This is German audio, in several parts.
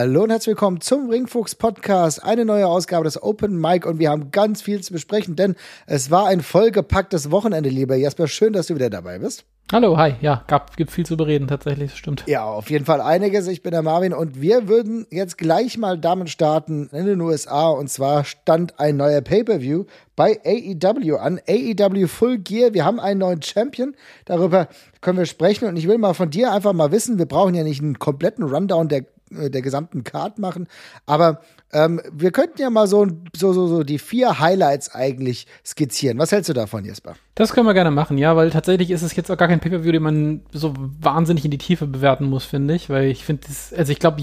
Hallo und herzlich willkommen zum Ringfuchs Podcast. Eine neue Ausgabe des Open Mic und wir haben ganz viel zu besprechen, denn es war ein vollgepacktes Wochenende, lieber Jasper. Schön, dass du wieder dabei bist. Hallo, hi. Ja, gab, gibt viel zu bereden, tatsächlich, das stimmt. Ja, auf jeden Fall einiges. Ich bin der Marvin und wir würden jetzt gleich mal damit starten in den USA. Und zwar stand ein neuer Pay-Per-View bei AEW an. AEW Full Gear. Wir haben einen neuen Champion. Darüber können wir sprechen. Und ich will mal von dir einfach mal wissen, wir brauchen ja nicht einen kompletten Rundown der der gesamten Card machen. Aber ähm, wir könnten ja mal so, so, so, so die vier Highlights eigentlich skizzieren. Was hältst du davon, Jesper? Das können wir gerne machen, ja, weil tatsächlich ist es jetzt auch gar kein Pay-Per-View, den man so wahnsinnig in die Tiefe bewerten muss, finde ich. Weil ich finde, also ich glaube,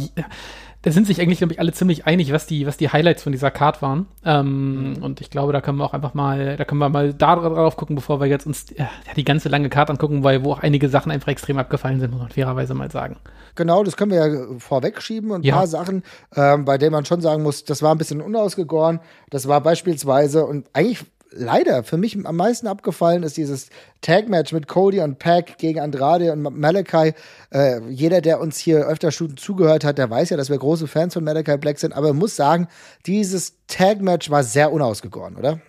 sind sich eigentlich, glaube ich, alle ziemlich einig, was die, was die Highlights von dieser Card waren. Ähm, mhm. Und ich glaube, da können wir auch einfach mal, da können wir mal da drauf gucken, bevor wir jetzt uns ja, die ganze lange Card angucken, weil wo auch einige Sachen einfach extrem abgefallen sind, muss man fairerweise mal sagen. Genau, das können wir ja vorwegschieben. Und ein ja. paar Sachen, ähm, bei denen man schon sagen muss, das war ein bisschen unausgegoren. Das war beispielsweise, und eigentlich leider für mich am meisten abgefallen ist dieses Tag-Match mit Cody und Pack gegen Andrade und Malachi. Äh, jeder, der uns hier öfter schon zugehört hat, der weiß ja, dass wir große Fans von Malachi Black sind. Aber muss sagen, dieses Tag-Match war sehr unausgegoren, oder?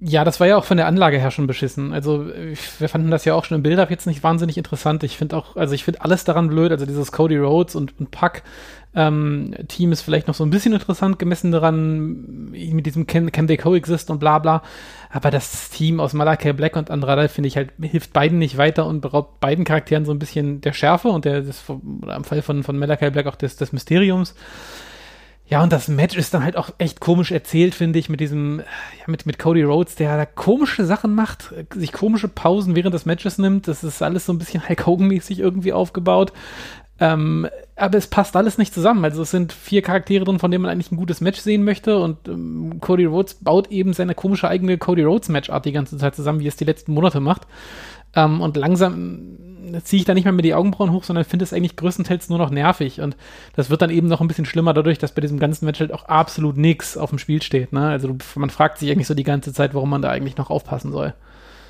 Ja, das war ja auch von der Anlage her schon beschissen. Also wir fanden das ja auch schon im Build-Up jetzt nicht wahnsinnig interessant. Ich finde auch, also ich finde alles daran blöd. Also dieses Cody Rhodes und, und Puck ähm, Team ist vielleicht noch so ein bisschen interessant gemessen daran, mit diesem Can, can they coexist und bla bla. Aber das Team aus Malachi Black und Andrade finde ich halt, hilft beiden nicht weiter und beraubt beiden Charakteren so ein bisschen der Schärfe und der, des, oder im Fall von, von Malachi Black auch des, des Mysteriums. Ja, und das Match ist dann halt auch echt komisch erzählt, finde ich, mit diesem, ja, mit, mit Cody Rhodes, der da komische Sachen macht, sich komische Pausen während des Matches nimmt. Das ist alles so ein bisschen Hulk Hogan-mäßig irgendwie aufgebaut. Ähm, aber es passt alles nicht zusammen. Also es sind vier Charaktere drin, von denen man eigentlich ein gutes Match sehen möchte. Und ähm, Cody Rhodes baut eben seine komische eigene Cody Rhodes Matchart die ganze Zeit zusammen, wie es die letzten Monate macht. Ähm, und langsam ziehe ich da nicht mehr mit die Augenbrauen hoch, sondern finde es eigentlich größtenteils nur noch nervig. Und das wird dann eben noch ein bisschen schlimmer dadurch, dass bei diesem ganzen Match halt auch absolut nichts auf dem Spiel steht. Ne? Also man fragt sich eigentlich so die ganze Zeit, warum man da eigentlich noch aufpassen soll.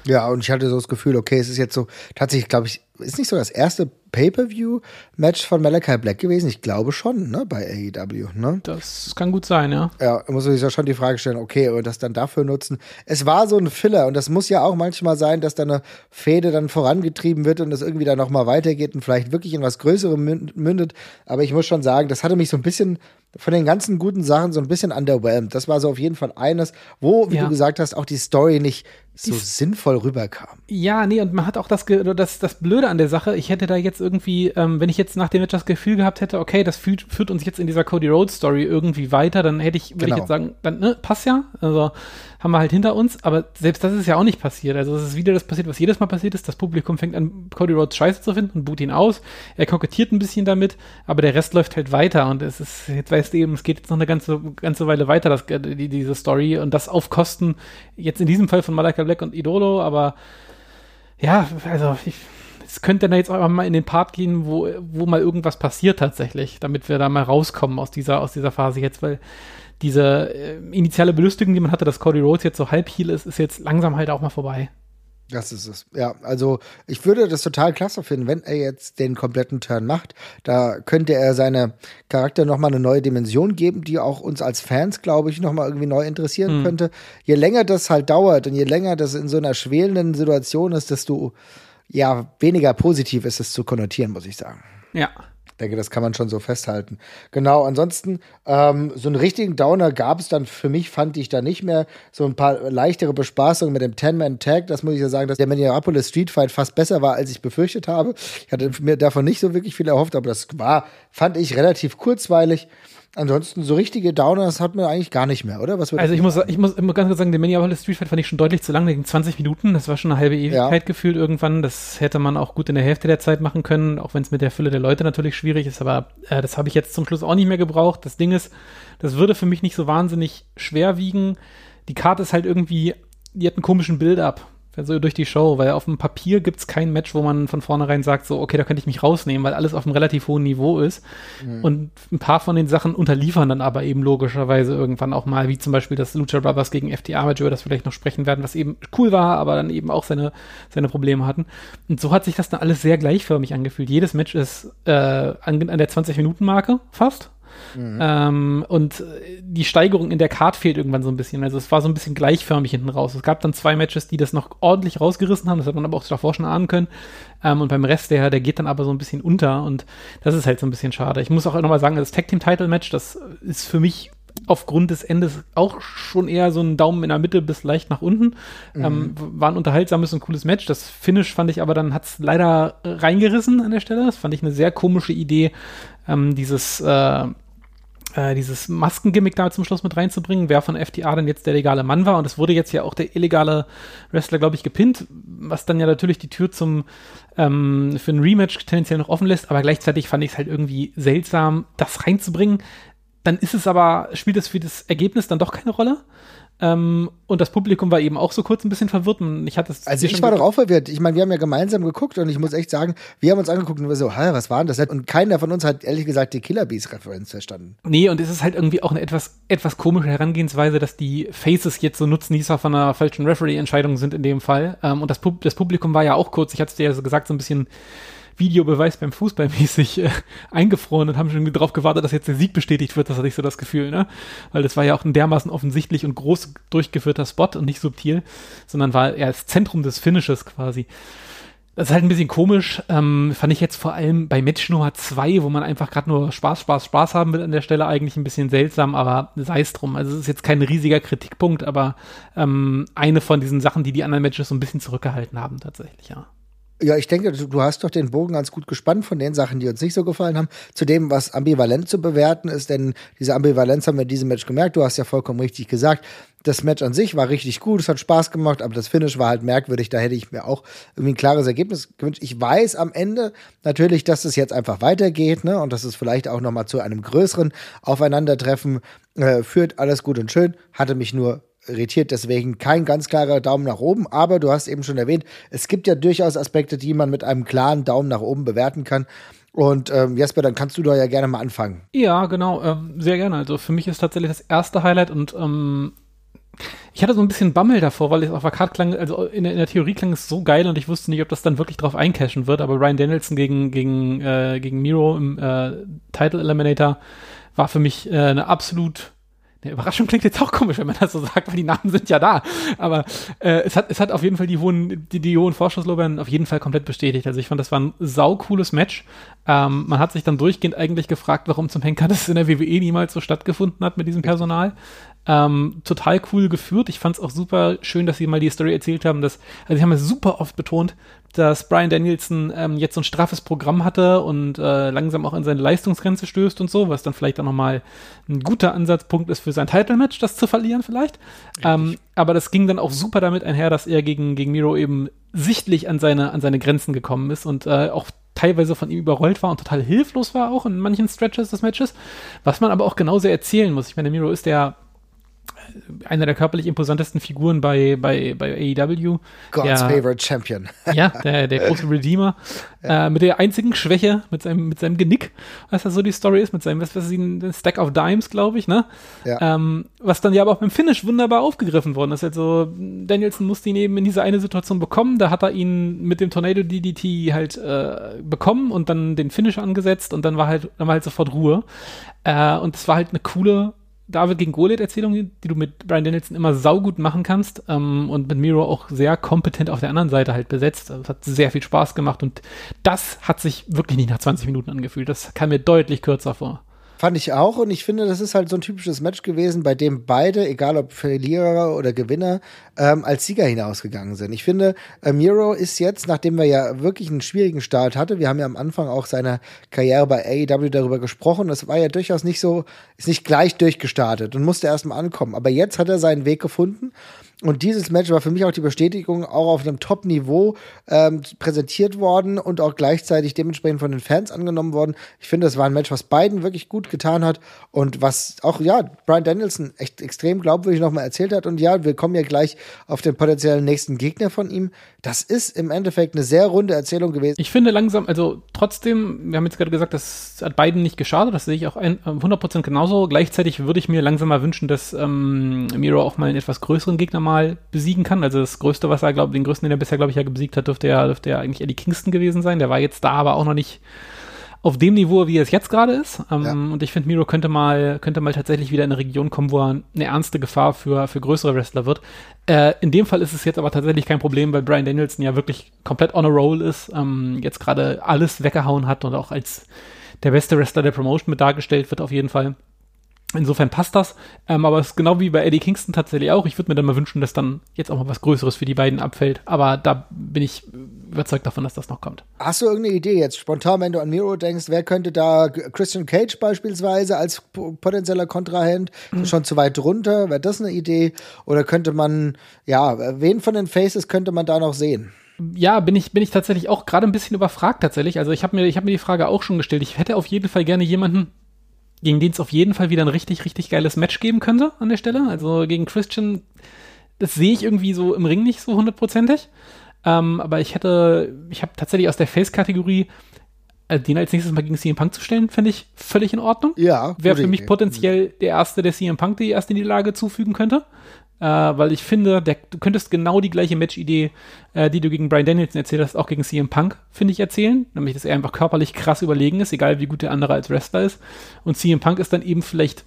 Ja, und ich hatte so das Gefühl, okay, es ist jetzt so, tatsächlich, glaube ich, ist nicht so das erste Pay-Per-View-Match von Malachi Black gewesen? Ich glaube schon, ne, bei AEW, ne? Das kann gut sein, ja. Ja, muss man sich ja schon die Frage stellen, okay, und das dann dafür nutzen. Es war so ein Filler und das muss ja auch manchmal sein, dass da eine Fäde dann vorangetrieben wird und es irgendwie dann nochmal weitergeht und vielleicht wirklich in was Größerem mündet. Aber ich muss schon sagen, das hatte mich so ein bisschen von den ganzen guten Sachen so ein bisschen underwhelmed. Das war so auf jeden Fall eines, wo, wie ja. du gesagt hast, auch die Story nicht so sinnvoll rüberkam. Ja, nee, und man hat auch das, das, das Blöde an der Sache, ich hätte da jetzt irgendwie, ähm, wenn ich jetzt nach dem Match das Gefühl gehabt hätte, okay, das führt, führt uns jetzt in dieser Cody Rhodes Story irgendwie weiter, dann hätte ich, würde genau. ich jetzt sagen, dann, ne, passt ja. Also haben wir halt hinter uns, aber selbst das ist ja auch nicht passiert. Also es ist wieder das passiert, was jedes Mal passiert ist. Das Publikum fängt an, Cody Rhodes scheiße zu finden und boot ihn aus. Er kokettiert ein bisschen damit, aber der Rest läuft halt weiter und es ist, jetzt weißt du eben, es geht jetzt noch eine ganze, ganze Weile weiter, das, die, diese Story und das auf Kosten, jetzt in diesem Fall von Malaka Black und Idolo, aber ja, also ich, es könnte dann jetzt auch mal in den Part gehen, wo, wo mal irgendwas passiert tatsächlich, damit wir da mal rauskommen aus dieser, aus dieser Phase jetzt, weil diese äh, initiale Belustigung, die man hatte, dass Cody Rhodes jetzt so halb heal ist, ist jetzt langsam halt auch mal vorbei. Das ist es. Ja, also ich würde das total klasse finden, wenn er jetzt den kompletten Turn macht. Da könnte er seine Charakter nochmal eine neue Dimension geben, die auch uns als Fans, glaube ich, nochmal irgendwie neu interessieren mhm. könnte. Je länger das halt dauert und je länger das in so einer schwelenden Situation ist, desto ja, weniger positiv ist es zu konnotieren, muss ich sagen. Ja denke, das kann man schon so festhalten. Genau, ansonsten, ähm, so einen richtigen Downer gab es dann für mich, fand ich da nicht mehr. So ein paar leichtere Bespaßungen mit dem Ten-Man-Tag. Das muss ich ja sagen, dass der Minneapolis Street Fight fast besser war, als ich befürchtet habe. Ich hatte mir davon nicht so wirklich viel erhofft, aber das war, fand ich relativ kurzweilig. Ansonsten so richtige Downers hat man eigentlich gar nicht mehr, oder? Was also ich muss, ich muss immer ganz kurz sagen, den Minneapolis Street Fight fand ich schon deutlich zu lang, wegen 20 Minuten. Das war schon eine halbe Ewigkeit ja. gefühlt irgendwann. Das hätte man auch gut in der Hälfte der Zeit machen können, auch wenn es mit der Fülle der Leute natürlich schwierig ist. Aber äh, das habe ich jetzt zum Schluss auch nicht mehr gebraucht. Das Ding ist, das würde für mich nicht so wahnsinnig schwer wiegen. Die Karte ist halt irgendwie, die hat einen komischen Build-up so durch die Show, weil auf dem Papier gibt es kein Match, wo man von vornherein sagt, so, okay, da könnte ich mich rausnehmen, weil alles auf einem relativ hohen Niveau ist. Mhm. Und ein paar von den Sachen unterliefern dann aber eben logischerweise irgendwann auch mal, wie zum Beispiel das Lucha Brothers gegen FTA Match, über das wir vielleicht noch sprechen werden, was eben cool war, aber dann eben auch seine, seine Probleme hatten. Und so hat sich das dann alles sehr gleichförmig angefühlt. Jedes Match ist äh, an, an der 20-Minuten-Marke fast. Mhm. Ähm, und die Steigerung in der Card fehlt irgendwann so ein bisschen. Also es war so ein bisschen gleichförmig hinten raus. Es gab dann zwei Matches, die das noch ordentlich rausgerissen haben. Das hat man aber auch davor schon ahnen können. Ähm, und beim Rest, der, der geht dann aber so ein bisschen unter. Und das ist halt so ein bisschen schade. Ich muss auch nochmal sagen, das Tag Team Title Match, das ist für mich aufgrund des Endes auch schon eher so ein Daumen in der Mitte bis leicht nach unten. Mhm. Ähm, war ein unterhaltsames und cooles Match. Das Finish fand ich aber dann hat es leider reingerissen an der Stelle. Das fand ich eine sehr komische Idee, ähm, dieses äh, äh, dieses Maskengimmick da zum Schluss mit reinzubringen, wer von FTA denn jetzt der legale Mann war. Und es wurde jetzt ja auch der illegale Wrestler, glaube ich, gepinnt, was dann ja natürlich die Tür zum ähm, für ein Rematch tendenziell noch offen lässt. Aber gleichzeitig fand ich es halt irgendwie seltsam, das reinzubringen. Dann ist es aber, spielt es für das Ergebnis dann doch keine Rolle. Ähm, und das Publikum war eben auch so kurz ein bisschen verwirrt. Und ich hatte also ich war doch auch verwirrt. Ich meine, wir haben ja gemeinsam geguckt und ich muss echt sagen, wir haben uns angeguckt und wir so, Hä, was war denn das? Und keiner von uns hat ehrlich gesagt die Killer Bees Referenz verstanden. Nee, und es ist halt irgendwie auch eine etwas, etwas komische Herangehensweise, dass die Faces jetzt so Nutznießer von einer falschen Referee-Entscheidung sind in dem Fall. Ähm, und das, Pub das Publikum war ja auch kurz, ich hatte es dir ja so gesagt, so ein bisschen Videobeweis beim Fußball mäßig äh, eingefroren und haben schon darauf gewartet, dass jetzt der Sieg bestätigt wird. Das hatte ich so das Gefühl, ne? Weil das war ja auch ein dermaßen offensichtlich und groß durchgeführter Spot und nicht subtil, sondern war eher das Zentrum des Finishes quasi. Das ist halt ein bisschen komisch, ähm, fand ich jetzt vor allem bei Match Nummer 2, wo man einfach gerade nur Spaß, Spaß, Spaß haben will an der Stelle eigentlich ein bisschen seltsam, aber sei es drum. Also es ist jetzt kein riesiger Kritikpunkt, aber ähm, eine von diesen Sachen, die die anderen Matches so ein bisschen zurückgehalten haben tatsächlich, ja. Ja, ich denke, du hast doch den Bogen ganz gut gespannt von den Sachen, die uns nicht so gefallen haben, zu dem, was ambivalent zu bewerten ist, denn diese Ambivalenz haben wir in diesem Match gemerkt. Du hast ja vollkommen richtig gesagt. Das Match an sich war richtig gut, es hat Spaß gemacht, aber das Finish war halt merkwürdig. Da hätte ich mir auch irgendwie ein klares Ergebnis gewünscht. Ich weiß am Ende natürlich, dass es jetzt einfach weitergeht, ne, und dass es vielleicht auch nochmal zu einem größeren Aufeinandertreffen äh, führt. Alles gut und schön. Hatte mich nur irritiert. Deswegen kein ganz klarer Daumen nach oben. Aber du hast eben schon erwähnt, es gibt ja durchaus Aspekte, die man mit einem klaren Daumen nach oben bewerten kann. Und ähm, Jesper, dann kannst du da ja gerne mal anfangen. Ja, genau, äh, sehr gerne. Also für mich ist tatsächlich das erste Highlight und ähm, ich hatte so ein bisschen Bammel davor, weil es auf der Karte klang, also in der, in der, Theorie klang es so geil und ich wusste nicht, ob das dann wirklich drauf eincashen wird, aber Ryan Danielson gegen, gegen, äh, gegen Miro im äh, Title Eliminator war für mich äh, eine absolut eine Überraschung klingt jetzt auch komisch, wenn man das so sagt, weil die Namen sind ja da. Aber äh, es, hat, es hat auf jeden Fall die hohen, die, die hohen Vorschusslobern auf jeden Fall komplett bestätigt. Also ich fand, das war ein saucooles Match. Ähm, man hat sich dann durchgehend eigentlich gefragt, warum zum Henker das in der WWE niemals so stattgefunden hat mit diesem Personal. Ähm, total cool geführt. Ich fand es auch super schön, dass sie mal die Story erzählt haben, dass, also sie haben es super oft betont, dass Brian Danielson ähm, jetzt so ein straffes Programm hatte und äh, langsam auch an seine Leistungsgrenze stößt und so, was dann vielleicht auch nochmal ein guter Ansatzpunkt ist für sein Title-Match, das zu verlieren vielleicht. Ähm, aber das ging dann auch super damit einher, dass er gegen, gegen Miro eben sichtlich an seine, an seine Grenzen gekommen ist und äh, auch teilweise von ihm überrollt war und total hilflos war auch in manchen Stretches des Matches, was man aber auch genauso erzählen muss. Ich meine, Miro ist der einer der körperlich imposantesten Figuren bei, bei, bei AEW. God's ja, favorite Champion. ja, der, der große Redeemer. Ja. Äh, mit der einzigen Schwäche, mit seinem, mit seinem Genick, was da so die Story ist, mit seinem, was ich, ein Stack of Dimes, glaube ich, ne? Ja. Ähm, was dann ja aber auch beim Finish wunderbar aufgegriffen worden ist. Also, Danielson musste ihn eben in diese eine Situation bekommen, da hat er ihn mit dem Tornado DDT halt äh, bekommen und dann den Finish angesetzt und dann war halt, dann war halt sofort Ruhe. Äh, und es war halt eine coole, David gegen Goliath-Erzählung, die du mit Brian Danielson immer saugut machen kannst ähm, und mit Miro auch sehr kompetent auf der anderen Seite halt besetzt. Also es hat sehr viel Spaß gemacht und das hat sich wirklich nicht nach 20 Minuten angefühlt. Das kam mir deutlich kürzer vor. Fand ich auch und ich finde, das ist halt so ein typisches Match gewesen, bei dem beide, egal ob Verlierer oder Gewinner, ähm, als Sieger hinausgegangen sind. Ich finde, äh, Miro ist jetzt, nachdem wir ja wirklich einen schwierigen Start hatte, wir haben ja am Anfang auch seiner Karriere bei AEW darüber gesprochen, das war ja durchaus nicht so, ist nicht gleich durchgestartet und musste erstmal ankommen. Aber jetzt hat er seinen Weg gefunden Und dieses Match war für mich auch die Bestätigung, auch auf einem Top-Niveau ähm, präsentiert worden und auch gleichzeitig dementsprechend von den Fans angenommen worden. Ich finde, das war ein Match, was beiden wirklich gut getan hat und was auch, ja, Brian Danielson echt extrem glaubwürdig nochmal erzählt hat. Und ja, wir kommen ja gleich auf den potenziellen nächsten Gegner von ihm. Das ist im Endeffekt eine sehr runde Erzählung gewesen. Ich finde langsam, also trotzdem, wir haben jetzt gerade gesagt, das hat beiden nicht geschadet, das sehe ich auch ein, 100% genauso. Gleichzeitig würde ich mir langsam mal wünschen, dass ähm, Miro auch mal einen etwas größeren Gegner mal besiegen kann. Also das Größte, was er, glaube den größten, den er bisher, glaube ich, ja besiegt hat, dürfte ja, dürfte ja eigentlich Eddie Kingston gewesen sein. Der war jetzt da, aber auch noch nicht auf dem Niveau, wie es jetzt gerade ist. Ähm, ja. Und ich finde, Miro könnte mal, könnte mal tatsächlich wieder in eine Region kommen, wo er eine ernste Gefahr für, für größere Wrestler wird. Äh, in dem Fall ist es jetzt aber tatsächlich kein Problem, weil Brian Danielson ja wirklich komplett on a roll ist, ähm, jetzt gerade alles weggehauen hat und auch als der beste Wrestler der Promotion mit dargestellt wird auf jeden Fall. Insofern passt das. Ähm, aber es ist genau wie bei Eddie Kingston tatsächlich auch. Ich würde mir dann mal wünschen, dass dann jetzt auch mal was Größeres für die beiden abfällt. Aber da bin ich überzeugt davon, dass das noch kommt. Hast du irgendeine Idee jetzt spontan, wenn du an Miro denkst, wer könnte da Christian Cage beispielsweise als potenzieller Kontrahent mhm. schon zu weit runter? Wäre das eine Idee? Oder könnte man, ja, wen von den Faces könnte man da noch sehen? ja, bin ich, bin ich tatsächlich auch gerade ein bisschen überfragt tatsächlich. Also ich habe mir, ich habe mir die Frage auch schon gestellt. Ich hätte auf jeden Fall gerne jemanden, gegen den es auf jeden Fall wieder ein richtig, richtig geiles Match geben könnte an der Stelle. Also gegen Christian, das sehe ich irgendwie so im Ring nicht so hundertprozentig. Ähm, aber ich hätte, ich habe tatsächlich aus der Face-Kategorie äh, den als nächstes mal gegen CM Punk zu stellen, fände ich völlig in Ordnung. Ja. Wäre für mich potenziell der erste, der CM Punk die erste Niederlage zufügen könnte äh, weil ich finde, der, du könntest genau die gleiche Match-Idee, äh, die du gegen Brian Danielson erzählt hast, auch gegen CM Punk, finde ich, erzählen. Nämlich, dass er einfach körperlich krass überlegen ist, egal wie gut der andere als Wrestler ist. Und CM Punk ist dann eben vielleicht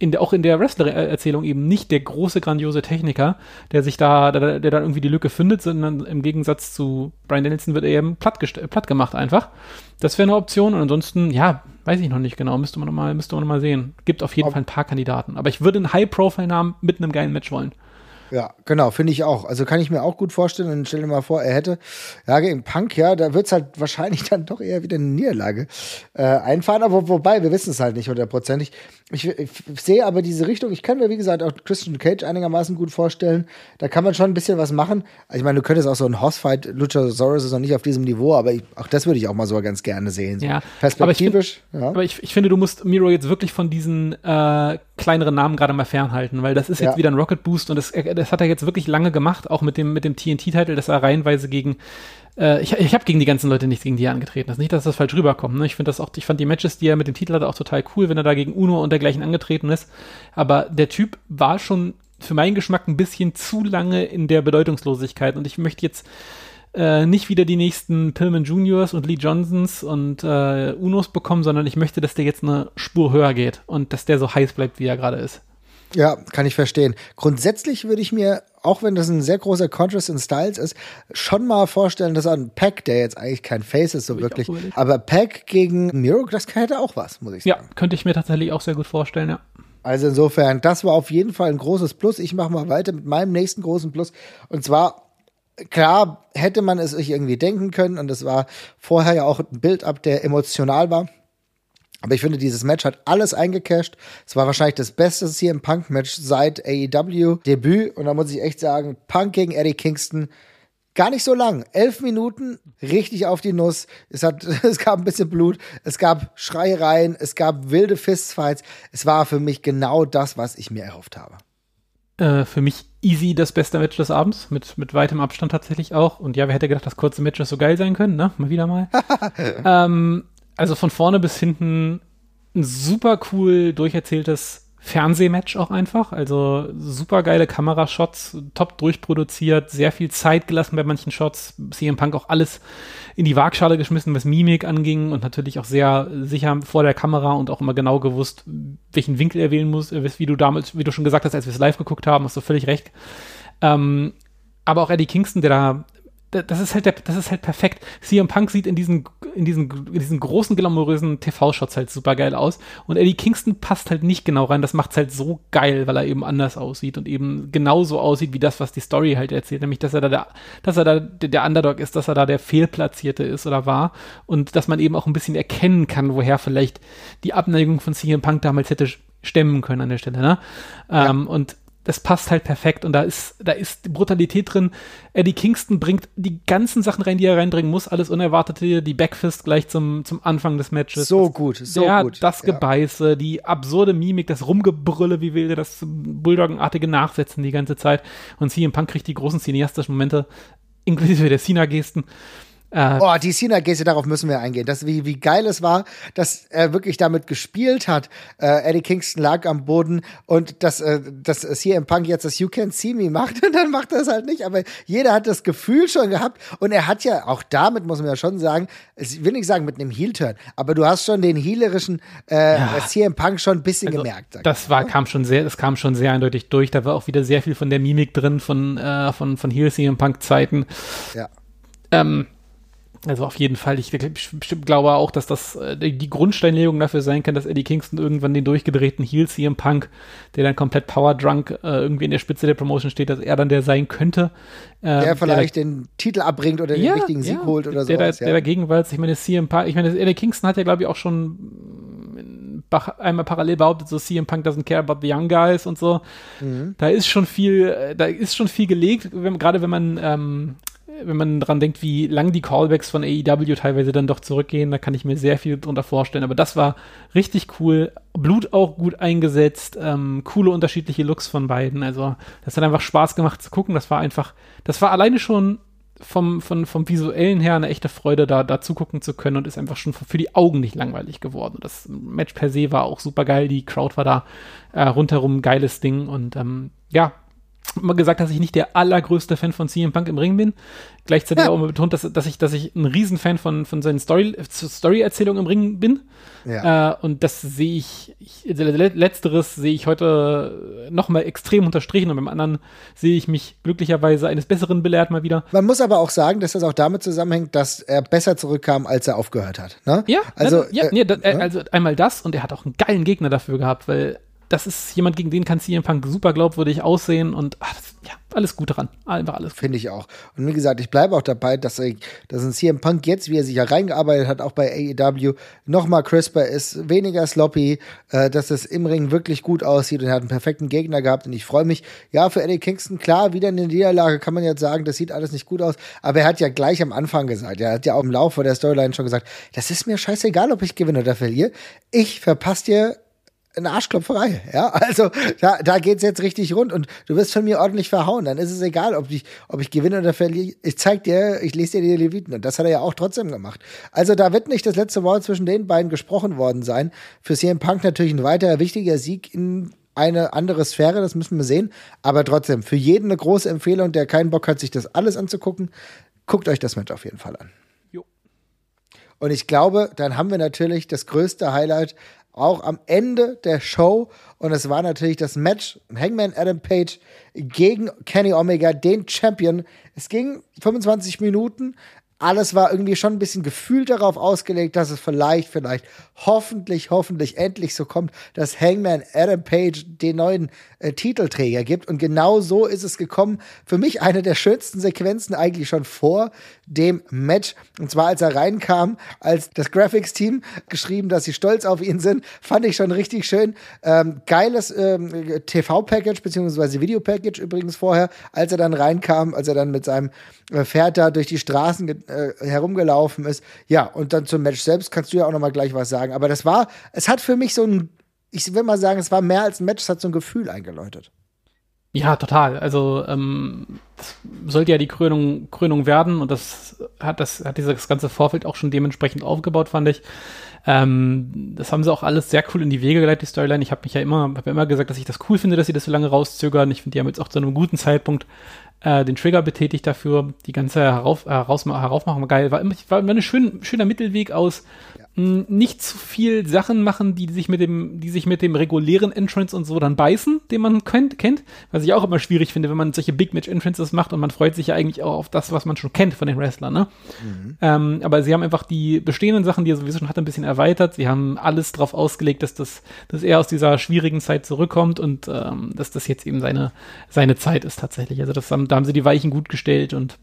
in der, auch in der Wrestler-Erzählung eben nicht der große, grandiose Techniker, der sich da, der, der dann irgendwie die Lücke findet, sondern im Gegensatz zu Brian Danielson wird er eben platt, platt gemacht einfach. Das wäre eine Option und ansonsten, ja, weiß ich noch nicht genau, müsste man noch mal, müsste man noch mal sehen. Gibt auf jeden Ob Fall ein paar Kandidaten. Aber ich würde einen High-Profile-Namen mit einem geilen Match wollen. Ja, genau, finde ich auch. Also kann ich mir auch gut vorstellen. Und stell dir mal vor, er hätte, ja, gegen Punk, ja, da wird es halt wahrscheinlich dann doch eher wieder eine Niederlage äh, einfahren. Aber wobei, wir wissen es halt nicht hundertprozentig. Ich, ich, sehe aber diese Richtung. Ich kann mir, wie gesagt, auch Christian Cage einigermaßen gut vorstellen. Da kann man schon ein bisschen was machen. Also ich meine, du könntest auch so ein Hossfight, Luchasaurus ist noch nicht auf diesem Niveau, aber ich, auch das würde ich auch mal so ganz gerne sehen. So ja, perspektivisch. Aber, ich, ja. aber ich, ich, finde, du musst Miro jetzt wirklich von diesen äh, kleineren Namen gerade mal fernhalten, weil das ist jetzt ja. wieder ein Rocket Boost und das, das hat er jetzt wirklich lange gemacht, auch mit dem, mit dem TNT-Titel, dass er reihenweise gegen äh, ich, ich habe gegen die ganzen Leute nichts gegen die angetreten. Das ist nicht, dass das falsch rüberkommt. Ne? Ich finde das auch, ich fand die Matches, die er mit dem Titel hatte, auch total cool, wenn er da gegen Uno und dergleichen angetreten ist. Aber der Typ war schon für meinen Geschmack ein bisschen zu lange in der Bedeutungslosigkeit und ich möchte jetzt äh, nicht wieder die nächsten Pillman Juniors und Lee Johnsons und äh, Unos bekommen, sondern ich möchte, dass der jetzt eine Spur höher geht und dass der so heiß bleibt, wie er gerade ist. Ja, kann ich verstehen. Grundsätzlich würde ich mir, auch wenn das ein sehr großer Contrast in Styles ist, schon mal vorstellen, dass ein Pack, der jetzt eigentlich kein Face ist, so Würde wirklich, aber Pack gegen Miro, das hätte auch was, muss ich sagen. Ja, könnte ich mir tatsächlich auch sehr gut vorstellen, ja. Also insofern, das war auf jeden Fall ein großes Plus. Ich mache mal weiter mit meinem nächsten großen Plus. Und zwar, klar, hätte man es sich irgendwie denken können. Und es war vorher ja auch ein Build-up, der emotional war. Aber ich finde, dieses Match hat alles eingecasht. Es war wahrscheinlich das beste CM Punk Match seit AEW Debüt. Und da muss ich echt sagen, Punk gegen Eddie Kingston. Gar nicht so lang. Elf Minuten, richtig auf die Nuss. Es, hat, es gab ein bisschen Blut, es gab Schreiereien, es gab wilde Fistfights. Es war für mich genau das, was ich mir erhofft habe. Äh, für mich easy das beste Match des Abends, mit, mit weitem Abstand tatsächlich auch. Und ja, wer hätte gedacht, dass kurze Matches so geil sein können, ne? Mal wieder mal. ähm, also von vorne bis hinten ein super cool durcherzähltes Fernsehmatch auch einfach. Also super geile Kamerashots, top durchproduziert, sehr viel Zeit gelassen bei manchen Shots. CM Punk auch alles in die Waagschale geschmissen, was Mimik anging und natürlich auch sehr sicher vor der Kamera und auch immer genau gewusst, welchen Winkel er wählen muss. Wie du damals, wie du schon gesagt hast, als wir es live geguckt haben, hast du völlig recht. Ähm, aber auch Eddie Kingston, der da das ist halt der, das ist halt perfekt. CM Punk sieht in diesen, in diesen, in diesen großen glamourösen TV-Shots halt super geil aus. Und Eddie Kingston passt halt nicht genau rein. Das macht's halt so geil, weil er eben anders aussieht und eben genauso aussieht wie das, was die Story halt erzählt. Nämlich, dass er da der, dass er da der Underdog ist, dass er da der Fehlplatzierte ist oder war. Und dass man eben auch ein bisschen erkennen kann, woher vielleicht die Abneigung von CM Punk damals hätte stemmen können an der Stelle, ne? Ja. Ähm, und das passt halt perfekt und da ist, da ist Brutalität drin. Eddie Kingston bringt die ganzen Sachen rein, die er reinbringen muss, alles Unerwartete, die Backfist gleich zum, zum Anfang des Matches. So das, gut, so der, gut. Das Gebeiße, ja. die absurde Mimik, das Rumgebrülle, wie wilde, das Bulldoggenartige Nachsetzen die ganze Zeit und CM Punk kriegt die großen cineastischen Momente, inklusive der Cena-Gesten. Äh, oh, die Cena-Geste, darauf müssen wir eingehen. Das, wie, wie geil es war, dass er wirklich damit gespielt hat. Äh, Eddie Kingston lag am Boden und dass, äh, dass CM Punk jetzt das You Can't See Me macht und dann macht er es halt nicht. Aber jeder hat das Gefühl schon gehabt und er hat ja auch damit, muss man ja schon sagen, ich will nicht sagen mit einem Heel-Turn, aber du hast schon den healerischen äh, ja. CM Punk schon ein bisschen also, gemerkt. Das war, kam schon sehr, das kam schon sehr eindeutig durch. Da war auch wieder sehr viel von der Mimik drin von, äh, von, von Heel CM Punk Zeiten. Ja. Ähm, also auf jeden Fall, ich, ich glaube auch, dass das äh, die Grundsteinlegung dafür sein kann, dass Eddie Kingston irgendwann den durchgedrehten Heel CM Punk, der dann komplett Power Drunk äh, irgendwie in der Spitze der Promotion steht, dass er dann der sein könnte. Ähm, der vielleicht der, den Titel abbringt oder ja, den richtigen Sieg ja, holt oder so. Der, ja. der dagegen war, ich meine, CM Punk, ich meine, Eddie Kingston hat ja, glaube ich, auch schon einmal parallel behauptet, so CM Punk doesn't care about the young guys und so. Mhm. Da ist schon viel, äh, da ist schon viel gelegt, wenn, gerade wenn man ähm, wenn man dran denkt, wie lang die Callbacks von AEW teilweise dann doch zurückgehen, da kann ich mir sehr viel drunter vorstellen. Aber das war richtig cool. Blut auch gut eingesetzt, ähm, coole unterschiedliche Looks von beiden. Also, das hat einfach Spaß gemacht zu gucken. Das war einfach, das war alleine schon vom, vom, vom visuellen her eine echte Freude, da, da zugucken zu können und ist einfach schon für die Augen nicht langweilig geworden. Das Match per se war auch super geil. Die Crowd war da äh, rundherum geiles Ding und ähm, ja, immer gesagt, dass ich nicht der allergrößte Fan von CM Punk im Ring bin. Gleichzeitig ja. auch immer betont, dass, dass, ich, dass ich ein Riesenfan von, von seinen Story, Story-Erzählungen im Ring bin. Ja. Äh, und das sehe ich, ich, letzteres sehe ich heute nochmal extrem unterstrichen und beim anderen sehe ich mich glücklicherweise eines Besseren belehrt mal wieder. Man muss aber auch sagen, dass das auch damit zusammenhängt, dass er besser zurückkam, als er aufgehört hat. Ne? Ja, also, ja, äh, da, äh, also einmal das und er hat auch einen geilen Gegner dafür gehabt, weil das ist jemand, gegen den kann CM Punk super glaubwürdig aussehen und ach, das, ja, alles gut dran. Einfach alles. Finde ich auch. Und wie gesagt, ich bleibe auch dabei, dass, dass ein CM Punk jetzt, wie er sich ja reingearbeitet hat, auch bei AEW, nochmal crisper ist, weniger sloppy, äh, dass es im Ring wirklich gut aussieht und er hat einen perfekten Gegner gehabt und ich freue mich. Ja, für Eddie Kingston, klar, wieder in der Niederlage kann man jetzt sagen, das sieht alles nicht gut aus, aber er hat ja gleich am Anfang gesagt, er hat ja auch im Laufe der Storyline schon gesagt, das ist mir scheißegal, ob ich gewinne oder verliere. Ich verpasse dir eine Arschklopferei, ja. Also da, da geht's jetzt richtig rund und du wirst von mir ordentlich verhauen. Dann ist es egal, ob ich, ob ich gewinne oder verliere. Ich zeig dir, ich lese dir die Leviten und das hat er ja auch trotzdem gemacht. Also da wird nicht das letzte Wort zwischen den beiden gesprochen worden sein. Für CM Punk natürlich ein weiterer wichtiger Sieg in eine andere Sphäre, das müssen wir sehen. Aber trotzdem, für jeden eine große Empfehlung, der keinen Bock hat, sich das alles anzugucken, guckt euch das Match auf jeden Fall an. Jo. Und ich glaube, dann haben wir natürlich das größte Highlight auch am Ende der Show. Und es war natürlich das Match Hangman Adam Page gegen Kenny Omega, den Champion. Es ging 25 Minuten alles war irgendwie schon ein bisschen gefühlt darauf ausgelegt, dass es vielleicht, vielleicht, hoffentlich, hoffentlich endlich so kommt, dass Hangman Adam Page den neuen äh, Titelträger gibt. Und genau so ist es gekommen. Für mich eine der schönsten Sequenzen eigentlich schon vor dem Match. Und zwar als er reinkam, als das Graphics-Team geschrieben, dass sie stolz auf ihn sind, fand ich schon richtig schön. Ähm, geiles ähm, TV-Package, beziehungsweise Video-Package übrigens vorher, als er dann reinkam, als er dann mit seinem äh, Pferd da durch die Straßen äh, herumgelaufen ist. Ja, und dann zum Match selbst kannst du ja auch noch mal gleich was sagen. Aber das war, es hat für mich so ein, ich will mal sagen, es war mehr als ein Match, es hat so ein Gefühl eingeläutet. Ja, total. Also ähm, sollte ja die Krönung, Krönung werden und das hat das hat dieses ganze Vorfeld auch schon dementsprechend aufgebaut, fand ich. Ähm, das haben sie auch alles sehr cool in die Wege geleitet, die Storyline. Ich habe mich ja immer, habe ja immer gesagt, dass ich das cool finde, dass sie das so lange rauszögern. Ich finde, die haben jetzt auch zu einem guten Zeitpunkt äh, den Trigger betätigt dafür, die ganze herauf, heraus, heraufmachen geil. War immer, war immer ein schön, schöner Mittelweg aus nicht zu viel Sachen machen, die sich mit dem, die sich mit dem regulären Entrance und so dann beißen, den man kennt, kennt. Was ich auch immer schwierig finde, wenn man solche Big Match Entrances macht und man freut sich ja eigentlich auch auf das, was man schon kennt von den Wrestlern, ne? Mhm. Ähm, aber sie haben einfach die bestehenden Sachen, die er sowieso schon hat, ein bisschen erweitert. Sie haben alles drauf ausgelegt, dass das, dass er aus dieser schwierigen Zeit zurückkommt und ähm, dass das jetzt eben seine, seine Zeit ist tatsächlich. Also das haben, da haben sie die Weichen gut gestellt und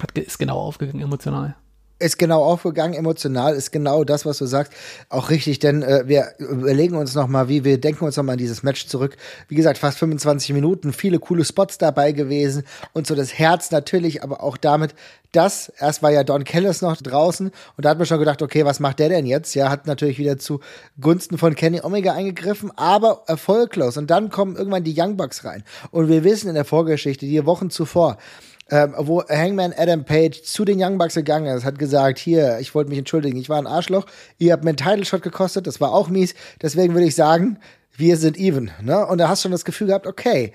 hat, ist genau aufgegangen emotional ist genau aufgegangen, emotional ist genau das, was du sagst, auch richtig, denn äh, wir überlegen uns nochmal, wie wir denken uns nochmal an dieses Match zurück. Wie gesagt, fast 25 Minuten, viele coole Spots dabei gewesen und so das Herz natürlich, aber auch damit, dass erst war ja Don Kellis noch draußen und da hat man schon gedacht, okay, was macht der denn jetzt? Ja, hat natürlich wieder zu Gunsten von Kenny Omega eingegriffen, aber erfolglos und dann kommen irgendwann die Young Bucks rein und wir wissen in der Vorgeschichte, die Wochen zuvor, ähm, wo Hangman Adam Page zu den Young Bucks gegangen ist, hat gesagt, hier, ich wollte mich entschuldigen, ich war ein Arschloch, ihr habt mir einen Title Shot gekostet, das war auch mies, deswegen würde ich sagen, wir sind even, ne? Und da hast du schon das Gefühl gehabt, okay,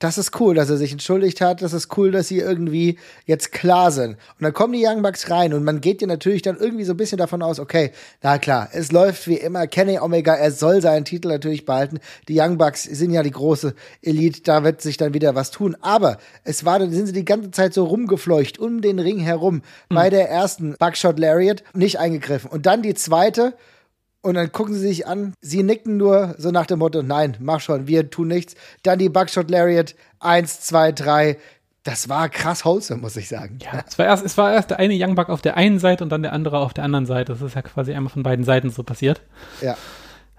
das ist cool, dass er sich entschuldigt hat. Das ist cool, dass sie irgendwie jetzt klar sind. Und dann kommen die Young Bucks rein und man geht ja natürlich dann irgendwie so ein bisschen davon aus, okay, na klar, es läuft wie immer. Kenny Omega, er soll seinen Titel natürlich behalten. Die Young Bucks sind ja die große Elite, da wird sich dann wieder was tun. Aber es war, dann sind sie die ganze Zeit so rumgefleucht um den Ring herum. Mhm. Bei der ersten Buckshot Lariat nicht eingegriffen. Und dann die zweite, und dann gucken sie sich an, sie nicken nur so nach dem Motto, nein, mach schon, wir tun nichts. Dann die Buckshot Lariat, eins, zwei, drei. Das war krass wholesome, muss ich sagen. Ja, es war erst, es war erst der eine Young Buck auf der einen Seite und dann der andere auf der anderen Seite. Das ist ja quasi einmal von beiden Seiten so passiert. Ja.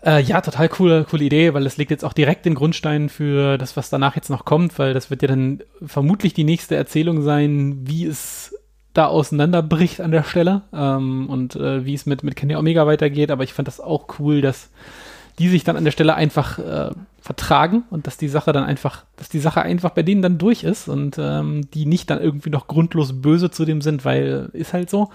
Äh, ja, total coole, coole Idee, weil das legt jetzt auch direkt den Grundstein für das, was danach jetzt noch kommt, weil das wird ja dann vermutlich die nächste Erzählung sein, wie es da auseinanderbricht an der Stelle ähm, und äh, wie es mit, mit Kenny Omega weitergeht. Aber ich fand das auch cool, dass die sich dann an der Stelle einfach äh, vertragen und dass die Sache dann einfach, dass die Sache einfach bei denen dann durch ist und ähm, die nicht dann irgendwie noch grundlos böse zu dem sind, weil ist halt so.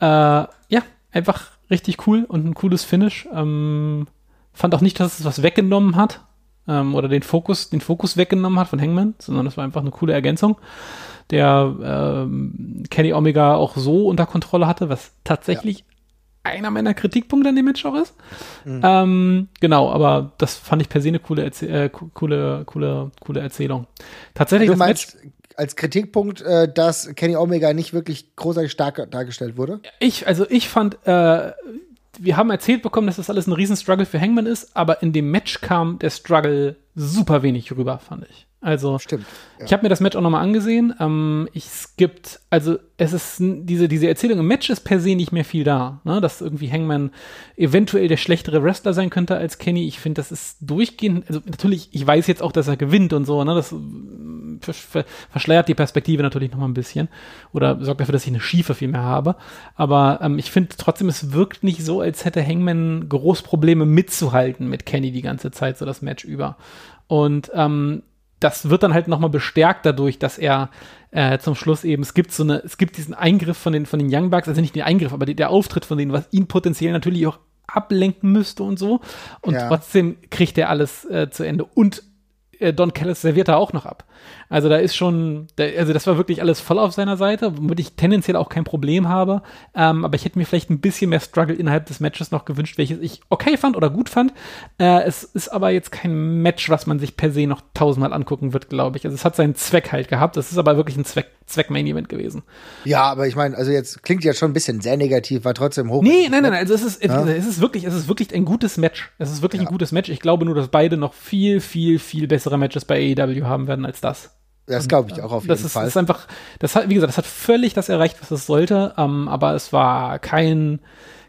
Äh, ja, einfach richtig cool und ein cooles Finish. Ähm, fand auch nicht, dass es was weggenommen hat ähm, oder den Fokus, den Fokus weggenommen hat von Hangman, sondern das war einfach eine coole Ergänzung der ähm, Kenny Omega auch so unter Kontrolle hatte, was tatsächlich ja. einer meiner Kritikpunkte an dem Match auch ist. Mhm. Ähm, genau, aber das fand ich per se eine coole, Erzie äh, coole, coole, coole Erzählung. Tatsächlich. Du meinst, als Kritikpunkt, äh, dass Kenny Omega nicht wirklich großartig stark dargestellt wurde? Ich, also ich fand, äh, wir haben erzählt bekommen, dass das alles ein Riesen-Struggle für Hangman ist, aber in dem Match kam der Struggle super wenig rüber, fand ich. Also, Stimmt, ja. ich habe mir das Match auch nochmal angesehen. Ähm, ich, es gibt, also es ist diese, diese Erzählung im Match ist per se nicht mehr viel da. Ne? Dass irgendwie Hangman eventuell der schlechtere Wrestler sein könnte als Kenny. Ich finde, das ist durchgehend, also natürlich, ich weiß jetzt auch, dass er gewinnt und so, ne? Das äh, verschleiert die Perspektive natürlich nochmal ein bisschen. Oder sorgt dafür, dass ich eine Schiefe viel mehr habe. Aber ähm, ich finde trotzdem, es wirkt nicht so, als hätte Hangman groß Probleme mitzuhalten mit Kenny die ganze Zeit, so das Match über. Und ähm, das wird dann halt nochmal bestärkt dadurch, dass er äh, zum Schluss eben, es gibt so eine, es gibt diesen Eingriff von den, von den Young Bucks, also nicht den Eingriff, aber die, der Auftritt von denen, was ihn potenziell natürlich auch ablenken müsste und so. Und ja. trotzdem kriegt er alles äh, zu Ende. Und äh, Don Callis serviert da auch noch ab. Also da ist schon, also das war wirklich alles voll auf seiner Seite, womit ich tendenziell auch kein Problem habe. Ähm, aber ich hätte mir vielleicht ein bisschen mehr Struggle innerhalb des Matches noch gewünscht, welches ich okay fand oder gut fand. Äh, es ist aber jetzt kein Match, was man sich per se noch tausendmal angucken wird, glaube ich. Also es hat seinen Zweck halt gehabt. Es ist aber wirklich ein Zweck, Zweck Main Event gewesen. Ja, aber ich meine, also jetzt klingt ja schon ein bisschen sehr negativ, war trotzdem hoch. Nee, nein, nein, nein, also es ist, ja? es ist wirklich, es ist wirklich ein gutes Match. Es ist wirklich ja. ein gutes Match. Ich glaube nur, dass beide noch viel, viel, viel bessere Matches bei AEW haben werden als das. Das glaube ich auch auf jeden das ist, Fall. Das ist einfach, das hat, wie gesagt, das hat völlig das erreicht, was es sollte, ähm, aber es war kein,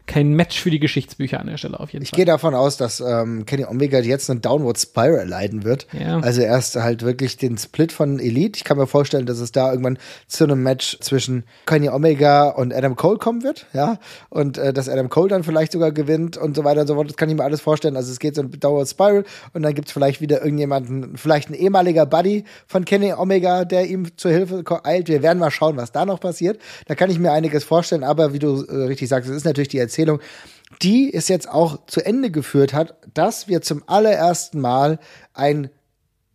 kein Match für die Geschichtsbücher an der Stelle auf jeden ich Fall. Ich gehe davon aus, dass ähm, Kenny Omega jetzt eine Downward Spiral erleiden wird. Ja. Also erst halt wirklich den Split von Elite. Ich kann mir vorstellen, dass es da irgendwann zu einem Match zwischen Kenny Omega und Adam Cole kommen wird, ja. Und äh, dass Adam Cole dann vielleicht sogar gewinnt und so weiter und so fort. Das kann ich mir alles vorstellen. Also es geht so eine Downward Spiral und dann gibt's vielleicht wieder irgendjemanden, vielleicht ein ehemaliger Buddy von Kenny Omega, der ihm zur Hilfe eilt. Wir werden mal schauen, was da noch passiert. Da kann ich mir einiges vorstellen, aber wie du äh, richtig sagst, es ist natürlich die Erzählung Erzählung, die es jetzt auch zu Ende geführt hat, dass wir zum allerersten Mal ein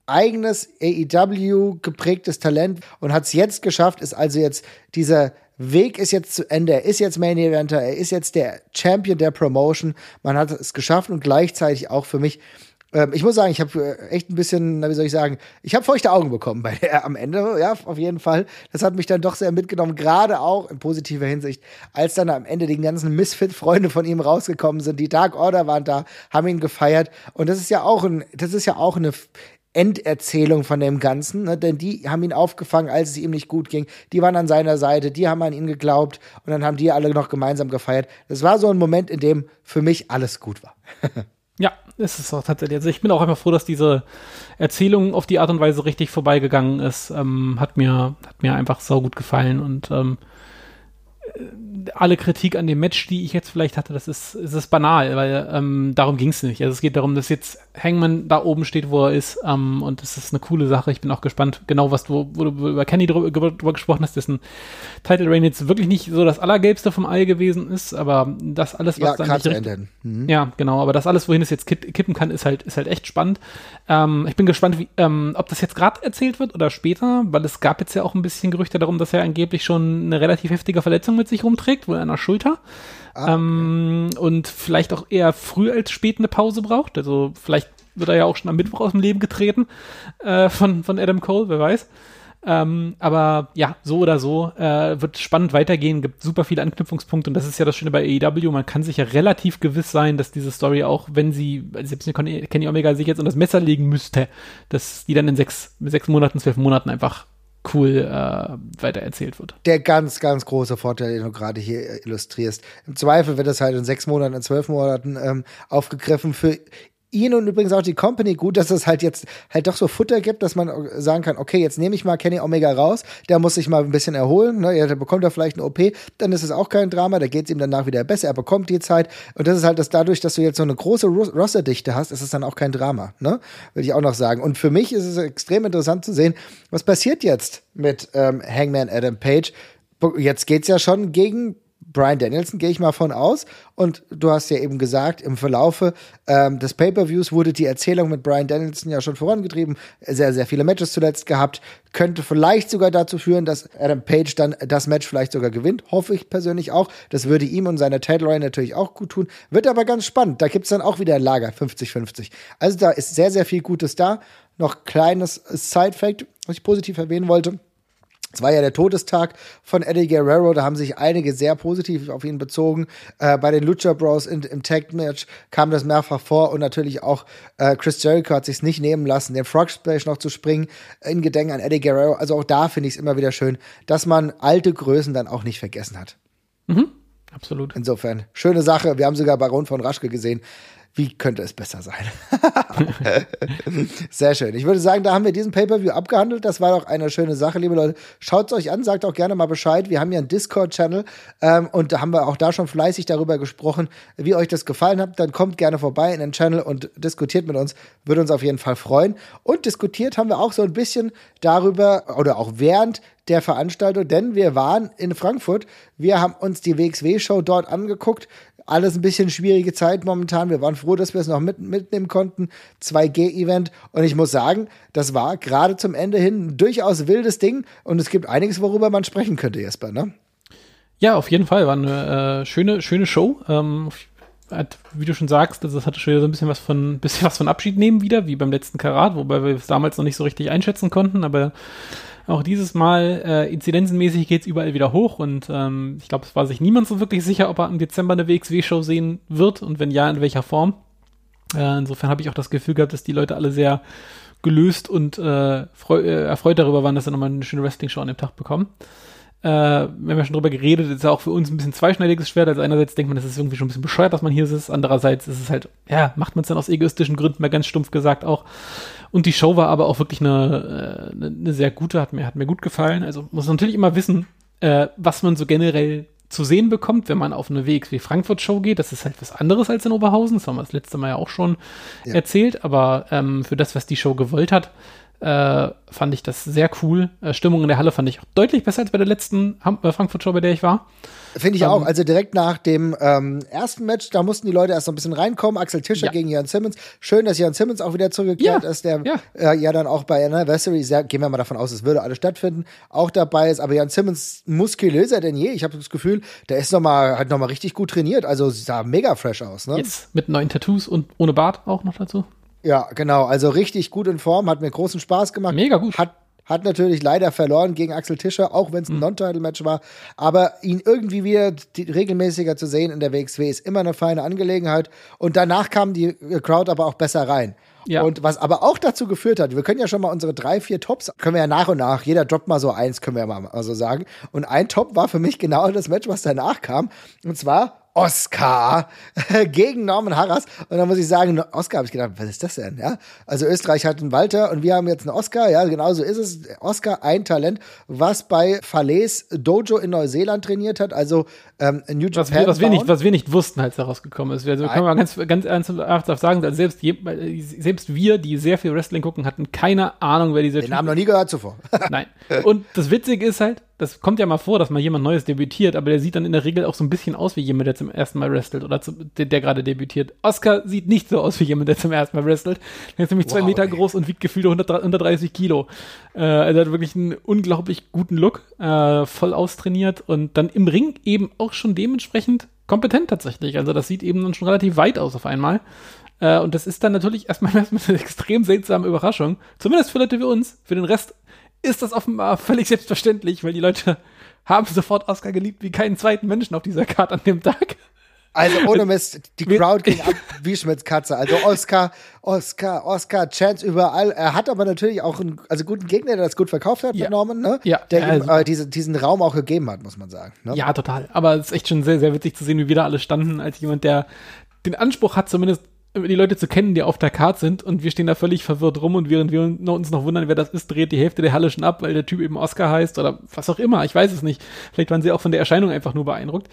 eigenes AEW geprägtes Talent und hat es jetzt geschafft, ist also jetzt dieser Weg ist jetzt zu Ende. Er ist jetzt Main Eventer, er ist jetzt der Champion der Promotion. Man hat es geschafft und gleichzeitig auch für mich ähm, ich muss sagen, ich habe äh, echt ein bisschen, wie soll ich sagen, ich habe feuchte Augen bekommen bei der am Ende, ja, auf jeden Fall. Das hat mich dann doch sehr mitgenommen, gerade auch in positiver Hinsicht, als dann am Ende die ganzen Misfit-Freunde von ihm rausgekommen sind. Die Dark Order waren da, haben ihn gefeiert. Und das ist ja auch ein, das ist ja auch eine Enderzählung von dem Ganzen, ne? denn die haben ihn aufgefangen, als es ihm nicht gut ging. Die waren an seiner Seite, die haben an ihn geglaubt und dann haben die alle noch gemeinsam gefeiert. Das war so ein Moment, in dem für mich alles gut war. ja, ist es auch tatsächlich. Also ich bin auch einfach froh, dass diese Erzählung auf die Art und Weise richtig vorbeigegangen ist. Ähm, hat mir hat mir einfach sau gut gefallen und ähm, alle Kritik an dem Match, die ich jetzt vielleicht hatte, das ist, ist es banal, weil ähm, darum ging es nicht. Also es geht darum, dass jetzt Hangman da oben steht, wo er ist, ähm, und das ist eine coole Sache. Ich bin auch gespannt, genau was du, wo du über Kenny drüber, drüber gesprochen hast, dessen Title Reign jetzt wirklich nicht so das Allergelbste vom Ei gewesen ist, aber das alles, was ja, dann nicht richtig, mhm. Ja, genau, aber das alles, wohin es jetzt kippen kann, ist halt, ist halt echt spannend. Ähm, ich bin gespannt, wie, ähm, ob das jetzt gerade erzählt wird oder später, weil es gab jetzt ja auch ein bisschen Gerüchte darum, dass er angeblich schon eine relativ heftige Verletzung mit sich rumträgt, wohl an der Schulter. Ah, ähm, und vielleicht auch eher früh als spät eine Pause braucht. Also vielleicht wird er ja auch schon am Mittwoch aus dem Leben getreten äh, von, von Adam Cole, wer weiß. Ähm, aber ja, so oder so äh, wird spannend weitergehen, gibt super viele Anknüpfungspunkte und das ist ja das Schöne bei AEW. Man kann sich ja relativ gewiss sein, dass diese Story auch, wenn sie, selbst wenn Kenny Omega sich jetzt unter das Messer legen müsste, dass die dann in sechs, sechs Monaten, zwölf Monaten einfach cool äh, weitererzählt wird. Der ganz, ganz große Vorteil, den du gerade hier illustrierst. Im Zweifel wird das halt in sechs Monaten, in zwölf Monaten ähm, aufgegriffen. Für ihn und übrigens auch die Company gut, dass es halt jetzt halt doch so Futter gibt, dass man sagen kann, okay, jetzt nehme ich mal Kenny Omega raus, der muss sich mal ein bisschen erholen, ne? ja, der bekommt er vielleicht eine OP, dann ist es auch kein Drama, da geht es ihm danach wieder besser, er bekommt die Zeit und das ist halt das dadurch, dass du jetzt so eine große Rosterdichte hast, ist es dann auch kein Drama, ne? Will ich auch noch sagen. Und für mich ist es extrem interessant zu sehen, was passiert jetzt mit ähm, Hangman Adam Page. Jetzt geht's ja schon gegen Brian Danielson, gehe ich mal von aus. Und du hast ja eben gesagt, im Verlaufe ähm, des Pay-Per-Views wurde die Erzählung mit Brian Danielson ja schon vorangetrieben. Sehr, sehr viele Matches zuletzt gehabt. Könnte vielleicht sogar dazu führen, dass Adam Page dann das Match vielleicht sogar gewinnt. Hoffe ich persönlich auch. Das würde ihm und seiner Title natürlich auch gut tun. Wird aber ganz spannend. Da gibt's dann auch wieder ein Lager 50-50. Also da ist sehr, sehr viel Gutes da. Noch kleines Side-Fact, was ich positiv erwähnen wollte. Es war ja der Todestag von Eddie Guerrero, da haben sich einige sehr positiv auf ihn bezogen. Äh, bei den Lucha Bros in, im Tag-Match kam das mehrfach vor und natürlich auch äh, Chris Jericho hat sich nicht nehmen lassen, den Frog Splash noch zu springen in Gedenken an Eddie Guerrero. Also auch da finde ich es immer wieder schön, dass man alte Größen dann auch nicht vergessen hat. Mhm. Absolut. Insofern, schöne Sache. Wir haben sogar Baron von Raschke gesehen wie könnte es besser sein? Sehr schön. Ich würde sagen, da haben wir diesen Pay-Per-View abgehandelt. Das war doch eine schöne Sache, liebe Leute. Schaut es euch an, sagt auch gerne mal Bescheid. Wir haben ja einen Discord-Channel ähm, und da haben wir auch da schon fleißig darüber gesprochen, wie euch das gefallen hat. Dann kommt gerne vorbei in den Channel und diskutiert mit uns. Würde uns auf jeden Fall freuen. Und diskutiert haben wir auch so ein bisschen darüber oder auch während der Veranstaltung, denn wir waren in Frankfurt. Wir haben uns die WXW-Show dort angeguckt alles ein bisschen schwierige Zeit momentan. Wir waren froh, dass wir es noch mit, mitnehmen konnten. 2G-Event. Und ich muss sagen, das war gerade zum Ende hin ein durchaus wildes Ding. Und es gibt einiges, worüber man sprechen könnte, Jesper, ne? Ja, auf jeden Fall. War eine äh, schöne, schöne Show. Ähm, hat, wie du schon sagst, also das hatte schon so ein bisschen was von, bisschen was von Abschied nehmen wieder, wie beim letzten Karat, wobei wir es damals noch nicht so richtig einschätzen konnten, aber auch dieses Mal äh, inzidenzenmäßig geht es überall wieder hoch und ähm, ich glaube, es war sich niemand so wirklich sicher, ob er im Dezember eine WXW-Show sehen wird und wenn ja, in welcher Form. Äh, insofern habe ich auch das Gefühl gehabt, dass die Leute alle sehr gelöst und äh, äh, erfreut darüber waren, dass sie nochmal eine schöne Wrestling-Show an dem Tag bekommen. Äh, wir haben ja schon drüber geredet, ist ja auch für uns ein bisschen zweischneidiges Schwert. Also einerseits denkt man, das ist irgendwie schon ein bisschen bescheuert, dass man hier ist. Andererseits ist es halt, ja, macht man es dann aus egoistischen Gründen mal ganz stumpf gesagt auch. Und die Show war aber auch wirklich eine, eine, äh, eine sehr gute, hat mir, hat mir gut gefallen. Also muss natürlich immer wissen, äh, was man so generell zu sehen bekommt, wenn man auf eine WXW Frankfurt Show geht. Das ist halt was anderes als in Oberhausen. Das haben wir das letzte Mal ja auch schon ja. erzählt. Aber ähm, für das, was die Show gewollt hat, äh, fand ich das sehr cool. Äh, Stimmung in der Halle fand ich auch deutlich besser als bei der letzten Ham äh, Frankfurt Show, bei der ich war. Finde ich um, auch. Ähm, also direkt nach dem ähm, ersten Match, da mussten die Leute erst so ein bisschen reinkommen. Axel Tischer ja. gegen Jan Simmons. Schön, dass Jan Simmons auch wieder zurückgekehrt ja. ist, der ja. Äh, ja dann auch bei Anniversary, sehr, gehen wir mal davon aus, es würde alles stattfinden, auch dabei ist. Aber Jan Simmons muskulöser denn je. Ich habe das Gefühl, der ist noch mal, hat nochmal richtig gut trainiert. Also sah mega fresh aus. Ne? Yes. Mit neuen Tattoos und ohne Bart auch noch dazu. Ja, genau. Also richtig gut in Form, hat mir großen Spaß gemacht. Mega gut. Hat hat natürlich leider verloren gegen Axel Tischer, auch wenn es ein mhm. Non-Title-Match war. Aber ihn irgendwie wieder regelmäßiger zu sehen in der WXW ist immer eine feine Angelegenheit. Und danach kam die Crowd aber auch besser rein. Ja. Und was aber auch dazu geführt hat, wir können ja schon mal unsere drei, vier Tops, können wir ja nach und nach, jeder droppt mal so eins, können wir ja mal so sagen. Und ein Top war für mich genau das Match, was danach kam. Und zwar Oscar gegen Norman Harras. Und dann muss ich sagen, Oscar habe ich gedacht, was ist das denn? Ja, also Österreich hat einen Walter und wir haben jetzt einen Oscar. Ja, genau so ist es. Oscar, ein Talent, was bei Falaise Dojo in Neuseeland trainiert hat. Also ähm, New Japan. Was wir, was wir, nicht, was wir nicht wussten, als herausgekommen ist. Also kann man ganz, ganz ernsthaft sagen, also selbst, selbst wir, die sehr viel Wrestling gucken, hatten keine Ahnung, wer dieser Den typ haben noch nie gehört zuvor. Nein. Und das Witzige ist halt, das kommt ja mal vor, dass mal jemand Neues debütiert, aber der sieht dann in der Regel auch so ein bisschen aus wie jemand, der zum ersten Mal wrestelt oder zu, der, der gerade debütiert. Oscar sieht nicht so aus wie jemand, der zum ersten Mal wrestelt. Er ist nämlich wow, zwei Meter ey. groß und wiegt gefühlt 130 Kilo. Äh, also hat wirklich einen unglaublich guten Look, äh, voll austrainiert und dann im Ring eben auch schon dementsprechend kompetent tatsächlich. Also das sieht eben dann schon relativ weit aus auf einmal. Äh, und das ist dann natürlich erstmal, erstmal eine extrem seltsame Überraschung. Zumindest für Leute wie uns. Für den Rest ist das offenbar völlig selbstverständlich, weil die Leute haben sofort Oscar geliebt wie keinen zweiten Menschen auf dieser Karte an dem Tag. Also ohne Mist, die Crowd ging ab wie Schmitz Katze. Also Oscar, Oscar, Oscar, Chance überall. Er hat aber natürlich auch einen also guten Gegner, der das gut verkauft hat, ja. Norman, ne? Ja. Der ja, ihm äh, diese, diesen Raum auch gegeben hat, muss man sagen. Ne? Ja, total. Aber es ist echt schon sehr, sehr witzig zu sehen, wie wir da alle standen, als jemand, der den Anspruch hat, zumindest die Leute zu kennen, die auf der Karte sind und wir stehen da völlig verwirrt rum und während wir uns noch wundern, wer das ist, dreht die Hälfte der Halle schon ab, weil der Typ eben Oscar heißt oder was auch immer, ich weiß es nicht. Vielleicht waren sie auch von der Erscheinung einfach nur beeindruckt.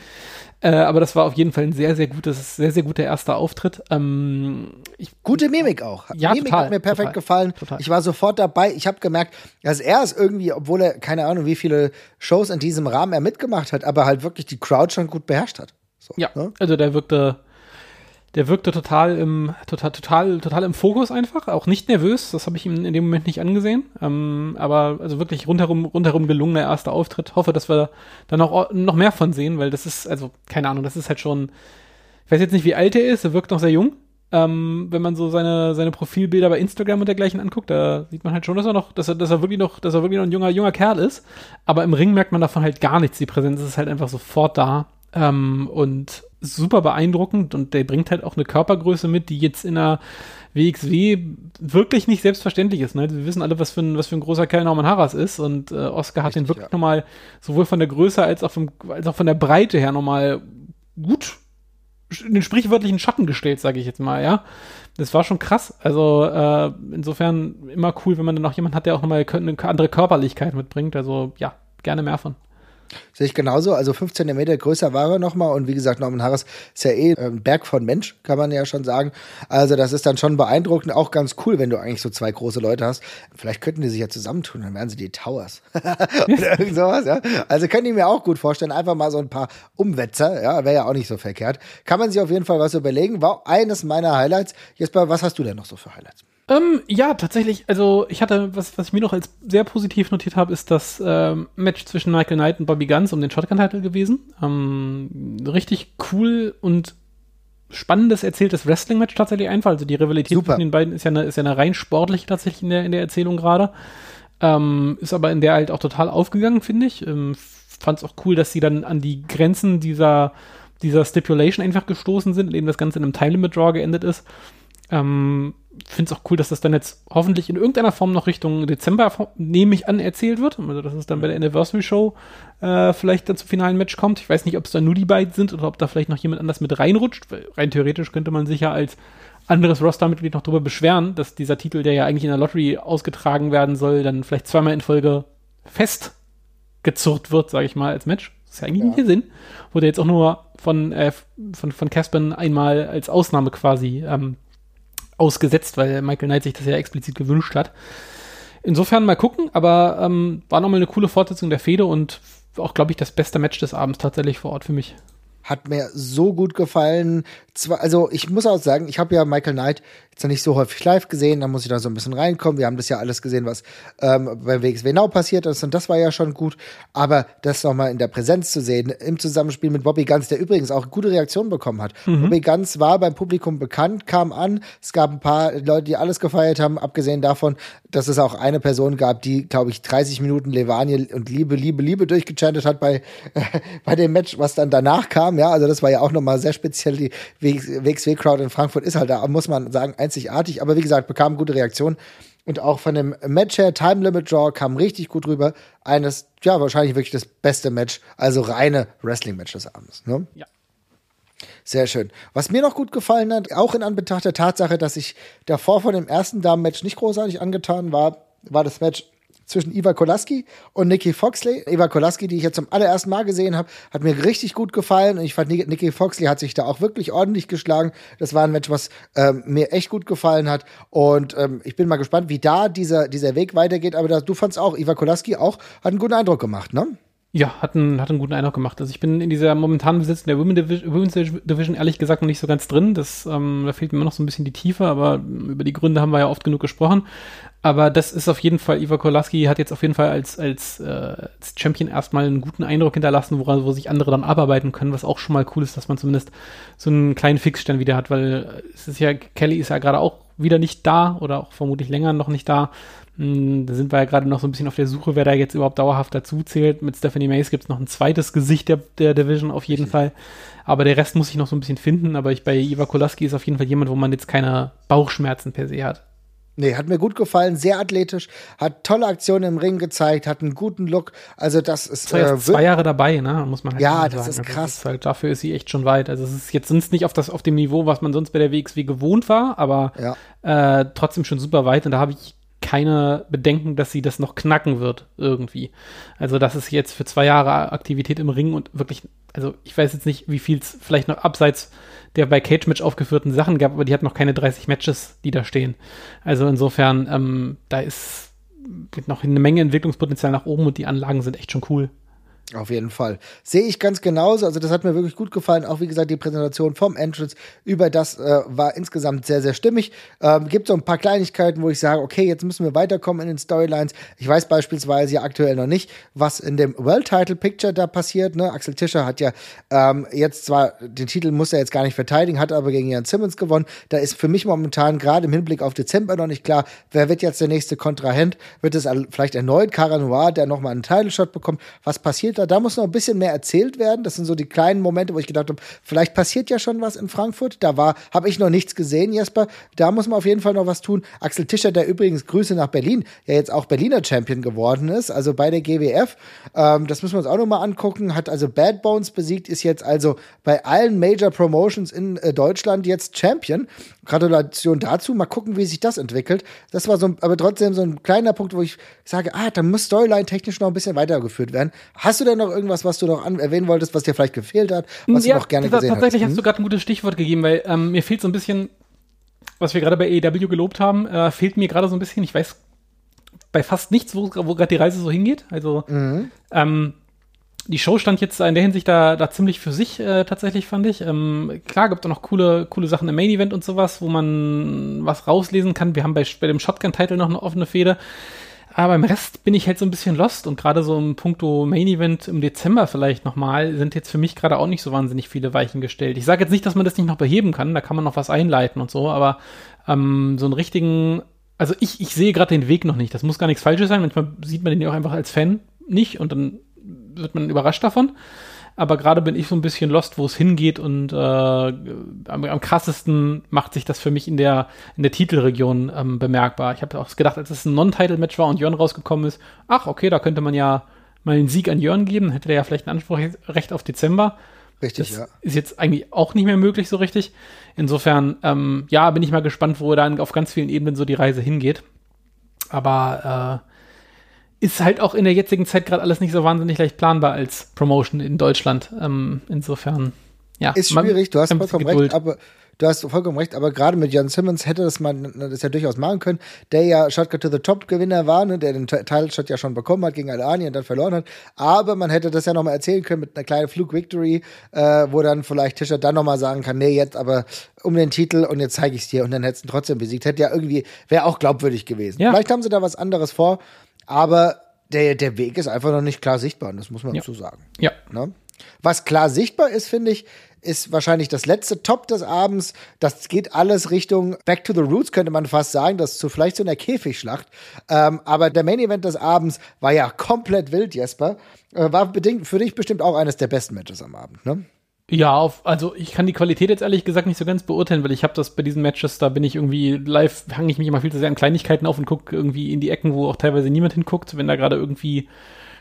Äh, aber das war auf jeden Fall ein sehr, sehr gutes, sehr, sehr guter erster Auftritt. Ähm, ich, Gute Mimik auch. Ja, Mimik total, hat mir perfekt total, gefallen. Total. Ich war sofort dabei. Ich habe gemerkt, dass er es irgendwie, obwohl er keine Ahnung, wie viele Shows in diesem Rahmen er mitgemacht hat, aber halt wirklich die Crowd schon gut beherrscht hat. So, ja, ne? also der wirkte der wirkte total im, total, total, total im Fokus einfach, auch nicht nervös, das habe ich ihm in dem Moment nicht angesehen. Ähm, aber also wirklich rundherum, rundherum gelungener erster Auftritt. Hoffe, dass wir da noch, noch mehr von sehen, weil das ist, also, keine Ahnung, das ist halt schon. Ich weiß jetzt nicht, wie alt er ist, er wirkt noch sehr jung. Ähm, wenn man so seine, seine Profilbilder bei Instagram und dergleichen anguckt, da sieht man halt schon, dass er noch, dass er, dass er wirklich noch, dass er wirklich noch ein junger, junger Kerl ist. Aber im Ring merkt man davon halt gar nichts. Die Präsenz ist halt einfach sofort da. Ähm, und super beeindruckend und der bringt halt auch eine Körpergröße mit, die jetzt in einer WXW wirklich nicht selbstverständlich ist. Ne? Wir wissen alle, was für ein, was für ein großer Kerl Norman Harras ist und äh, Oscar hat Richtig, den wirklich ja. nochmal sowohl von der Größe als auch, vom, als auch von der Breite her nochmal gut in den sprichwörtlichen Schatten gestellt, sage ich jetzt mal, ja. Das war schon krass. Also äh, insofern immer cool, wenn man dann noch jemanden hat, der auch nochmal eine andere Körperlichkeit mitbringt. Also ja, gerne mehr von. Sehe ich genauso. Also 15 Meter größer war er nochmal. Und wie gesagt, Norman Harris ist ja eh ein Berg von Mensch, kann man ja schon sagen. Also das ist dann schon beeindruckend. Auch ganz cool, wenn du eigentlich so zwei große Leute hast. Vielleicht könnten die sich ja zusammentun, dann wären sie die Towers. Oder irgend sowas, ja. Also könnte ich mir auch gut vorstellen. Einfach mal so ein paar Umwetzer, ja, wäre ja auch nicht so verkehrt. Kann man sich auf jeden Fall was überlegen. War eines meiner Highlights. Jesper, was hast du denn noch so für Highlights? Ähm, ja, tatsächlich. Also ich hatte, was, was ich mir noch als sehr positiv notiert habe, ist das ähm, Match zwischen Michael Knight und Bobby Guns um den Shotgun-Title gewesen. Ähm, richtig cool und spannendes erzähltes Wrestling-Match tatsächlich einfach. Also die Rivalität Super. zwischen den beiden ist ja eine, ist ja eine rein sportliche tatsächlich in der, in der Erzählung gerade. Ähm, ist aber in der halt auch total aufgegangen, finde ich. Ähm, Fand es auch cool, dass sie dann an die Grenzen dieser, dieser Stipulation einfach gestoßen sind, indem das Ganze in einem Time-Limit-Draw geendet ist. Ähm, finde es auch cool, dass das dann jetzt hoffentlich in irgendeiner Form noch Richtung Dezember, nehme ich an, erzählt wird. Also, dass es dann bei der Anniversary Show äh, vielleicht dann zum finalen Match kommt. Ich weiß nicht, ob es da nur die beiden sind oder ob da vielleicht noch jemand anders mit reinrutscht. Rein theoretisch könnte man sich ja als anderes Roster-Mitglied noch darüber beschweren, dass dieser Titel, der ja eigentlich in der Lottery ausgetragen werden soll, dann vielleicht zweimal in Folge festgezurrt wird, sage ich mal, als Match. Das ist ja eigentlich ja. nicht der Sinn. Wurde jetzt auch nur von, äh, von, von Caspern einmal als Ausnahme quasi ähm, ausgesetzt, weil Michael Knight sich das ja explizit gewünscht hat. Insofern mal gucken, aber ähm, war nochmal eine coole Fortsetzung der Fehde und auch, glaube ich, das beste Match des Abends tatsächlich vor Ort für mich hat mir so gut gefallen. Zwar, also ich muss auch sagen, ich habe ja Michael Knight jetzt noch nicht so häufig live gesehen, da muss ich da so ein bisschen reinkommen. Wir haben das ja alles gesehen, was ähm, beim WXW Now passiert ist und das war ja schon gut. Aber das nochmal in der Präsenz zu sehen, im Zusammenspiel mit Bobby Guns, der übrigens auch gute Reaktionen bekommen hat. Mhm. Bobby Guns war beim Publikum bekannt, kam an. Es gab ein paar Leute, die alles gefeiert haben, abgesehen davon, dass es auch eine Person gab, die, glaube ich, 30 Minuten Levanie und Liebe, Liebe, Liebe durchgechantet hat bei, äh, bei dem Match, was dann danach kam kam. Ja, also das war ja auch nochmal sehr speziell. Die WXW-Crowd in Frankfurt ist halt da, muss man sagen, einzigartig. Aber wie gesagt, bekam gute Reaktion. Und auch von dem Match her, Time Limit Draw, kam richtig gut rüber. Eines, ja, wahrscheinlich wirklich das beste Match, also reine Wrestling-Match des Abends. Ne? Ja. Sehr schön. Was mir noch gut gefallen hat, auch in Anbetracht der Tatsache, dass ich davor von dem ersten Damen-Match nicht großartig angetan war, war das Match zwischen Iva Kolaski und Nikki Foxley. Eva Kolaski, die ich jetzt zum allerersten Mal gesehen habe, hat mir richtig gut gefallen und ich fand, Nikki Foxley hat sich da auch wirklich ordentlich geschlagen. Das war ein Match, was ähm, mir echt gut gefallen hat und ähm, ich bin mal gespannt, wie da dieser, dieser Weg weitergeht. Aber das, du fandst auch, Iva Kolaski auch, hat einen guten Eindruck gemacht, ne? Ja, hat einen, hat einen guten Eindruck gemacht. Also ich bin in dieser momentanen Besitz der Women's Division ehrlich gesagt noch nicht so ganz drin. Das, ähm, da fehlt mir immer noch so ein bisschen die Tiefe, aber über die Gründe haben wir ja oft genug gesprochen. Aber das ist auf jeden Fall, Iva Kolaski hat jetzt auf jeden Fall als, als, äh, als Champion erstmal einen guten Eindruck hinterlassen, wo, wo sich andere dann abarbeiten können, was auch schon mal cool ist, dass man zumindest so einen kleinen Fixstern wieder hat, weil es ist ja, Kelly ist ja gerade auch wieder nicht da oder auch vermutlich länger noch nicht da. Hm, da sind wir ja gerade noch so ein bisschen auf der Suche, wer da jetzt überhaupt dauerhaft dazu zählt. Mit Stephanie Mays gibt es noch ein zweites Gesicht der, der Division auf jeden Fall. Aber der Rest muss ich noch so ein bisschen finden. Aber ich bei Iva Kolaski ist auf jeden Fall jemand, wo man jetzt keine Bauchschmerzen per se hat. Nee, hat mir gut gefallen, sehr athletisch, hat tolle Aktionen im Ring gezeigt, hat einen guten Look. Also das ist äh, zwei Jahre dabei, ne? Muss man halt ja, das sagen. ist krass. Das ist halt, dafür ist sie echt schon weit. Also es ist jetzt sind nicht auf das auf dem Niveau, was man sonst bei der WXW gewohnt war, aber ja. äh, trotzdem schon super weit. Und da habe ich keine Bedenken, dass sie das noch knacken wird irgendwie. Also das ist jetzt für zwei Jahre Aktivität im Ring und wirklich, also ich weiß jetzt nicht, wie viel es vielleicht noch abseits der bei Cage Match aufgeführten Sachen gab, aber die hat noch keine 30 Matches, die da stehen. Also insofern, ähm, da ist noch eine Menge Entwicklungspotenzial nach oben und die Anlagen sind echt schon cool. Auf jeden Fall. Sehe ich ganz genauso. Also das hat mir wirklich gut gefallen. Auch wie gesagt, die Präsentation vom Entrance über das äh, war insgesamt sehr, sehr stimmig. Ähm, gibt so ein paar Kleinigkeiten, wo ich sage, okay, jetzt müssen wir weiterkommen in den Storylines. Ich weiß beispielsweise ja aktuell noch nicht, was in dem World Title Picture da passiert. Ne? Axel Tischer hat ja ähm, jetzt zwar den Titel muss er jetzt gar nicht verteidigen, hat aber gegen Jan Simmons gewonnen. Da ist für mich momentan gerade im Hinblick auf Dezember noch nicht klar, wer wird jetzt der nächste Kontrahent? Wird es vielleicht erneut Cara Noir, der nochmal einen Title Shot bekommt? Was passiert da? Da muss noch ein bisschen mehr erzählt werden. Das sind so die kleinen Momente, wo ich gedacht habe, vielleicht passiert ja schon was in Frankfurt. Da war, habe ich noch nichts gesehen, Jesper. Da muss man auf jeden Fall noch was tun. Axel Tischer, der übrigens Grüße nach Berlin, ja jetzt auch Berliner Champion geworden ist, also bei der GWF. Ähm, das müssen wir uns auch noch mal angucken. Hat also Bad Bones besiegt, ist jetzt also bei allen Major Promotions in äh, Deutschland jetzt Champion. Gratulation dazu. Mal gucken, wie sich das entwickelt. Das war so, aber trotzdem so ein kleiner Punkt, wo ich sage, ah, da muss Storyline technisch noch ein bisschen weitergeführt werden. Hast du denn noch irgendwas, was du noch erwähnen wolltest, was dir vielleicht gefehlt hat, was ja, du noch gerne gesehen hast? Tatsächlich hast du hm? gerade ein gutes Stichwort gegeben, weil ähm, mir fehlt so ein bisschen, was wir gerade bei AEW gelobt haben, äh, fehlt mir gerade so ein bisschen, ich weiß bei fast nichts, wo, wo gerade die Reise so hingeht. Also mhm. ähm, die Show stand jetzt in der Hinsicht da, da ziemlich für sich äh, tatsächlich, fand ich. Ähm, klar, gibt auch noch coole, coole Sachen im Main Event und sowas, wo man was rauslesen kann. Wir haben bei, bei dem Shotgun-Title noch eine offene Fehde. Aber im Rest bin ich halt so ein bisschen lost und gerade so im Punkto Main Event im Dezember vielleicht nochmal sind jetzt für mich gerade auch nicht so wahnsinnig viele Weichen gestellt. Ich sage jetzt nicht, dass man das nicht noch beheben kann, da kann man noch was einleiten und so, aber ähm, so einen richtigen, also ich, ich sehe gerade den Weg noch nicht. Das muss gar nichts Falsches sein. Manchmal sieht man den ja auch einfach als Fan nicht und dann wird man überrascht davon. Aber gerade bin ich so ein bisschen lost, wo es hingeht und äh, am, am, krassesten macht sich das für mich in der, in der Titelregion ähm, bemerkbar. Ich habe auch gedacht, als es ein Non-Title-Match war und Jörn rausgekommen ist, ach, okay, da könnte man ja mal einen Sieg an Jörn geben, hätte der ja vielleicht ein Anspruchrecht auf Dezember. Richtig, das ja. Ist jetzt eigentlich auch nicht mehr möglich so richtig. Insofern, ähm, ja, bin ich mal gespannt, wo dann auf ganz vielen Ebenen so die Reise hingeht. Aber äh, ist halt auch in der jetzigen Zeit gerade alles nicht so wahnsinnig leicht planbar als Promotion in Deutschland. Ähm, insofern, ja. Ist schwierig, du hast vollkommen recht, aber du hast vollkommen recht, aber gerade mit Jan Simmons hätte das man das ja durchaus machen können, der ja Shotgun to the Top Gewinner war, ne, der den Title Shot ja schon bekommen hat gegen Alani und dann verloren hat. Aber man hätte das ja nochmal erzählen können mit einer kleinen Flug Victory, äh, wo dann vielleicht Tischer dann nochmal sagen kann, nee, jetzt aber um den Titel und jetzt zeige ich es dir und dann hättest du ihn trotzdem besiegt. Hätte ja irgendwie, wäre auch glaubwürdig gewesen. Ja. Vielleicht haben sie da was anderes vor. Aber der, der Weg ist einfach noch nicht klar sichtbar, das muss man ja. so sagen. Ja. Ne? Was klar sichtbar ist, finde ich, ist wahrscheinlich das letzte Top des Abends. Das geht alles Richtung Back to the Roots, könnte man fast sagen. Das ist zu vielleicht so einer Käfigschlacht. Ähm, aber der Main Event des Abends war ja komplett wild, Jesper. Äh, war bedingt für dich bestimmt auch eines der besten Matches am Abend, ne? Ja, auf, also ich kann die Qualität jetzt ehrlich gesagt nicht so ganz beurteilen, weil ich habe das bei diesen Matches, da bin ich irgendwie live, hange ich mich immer viel zu sehr an Kleinigkeiten auf und gucke irgendwie in die Ecken, wo auch teilweise niemand hinguckt, wenn da gerade irgendwie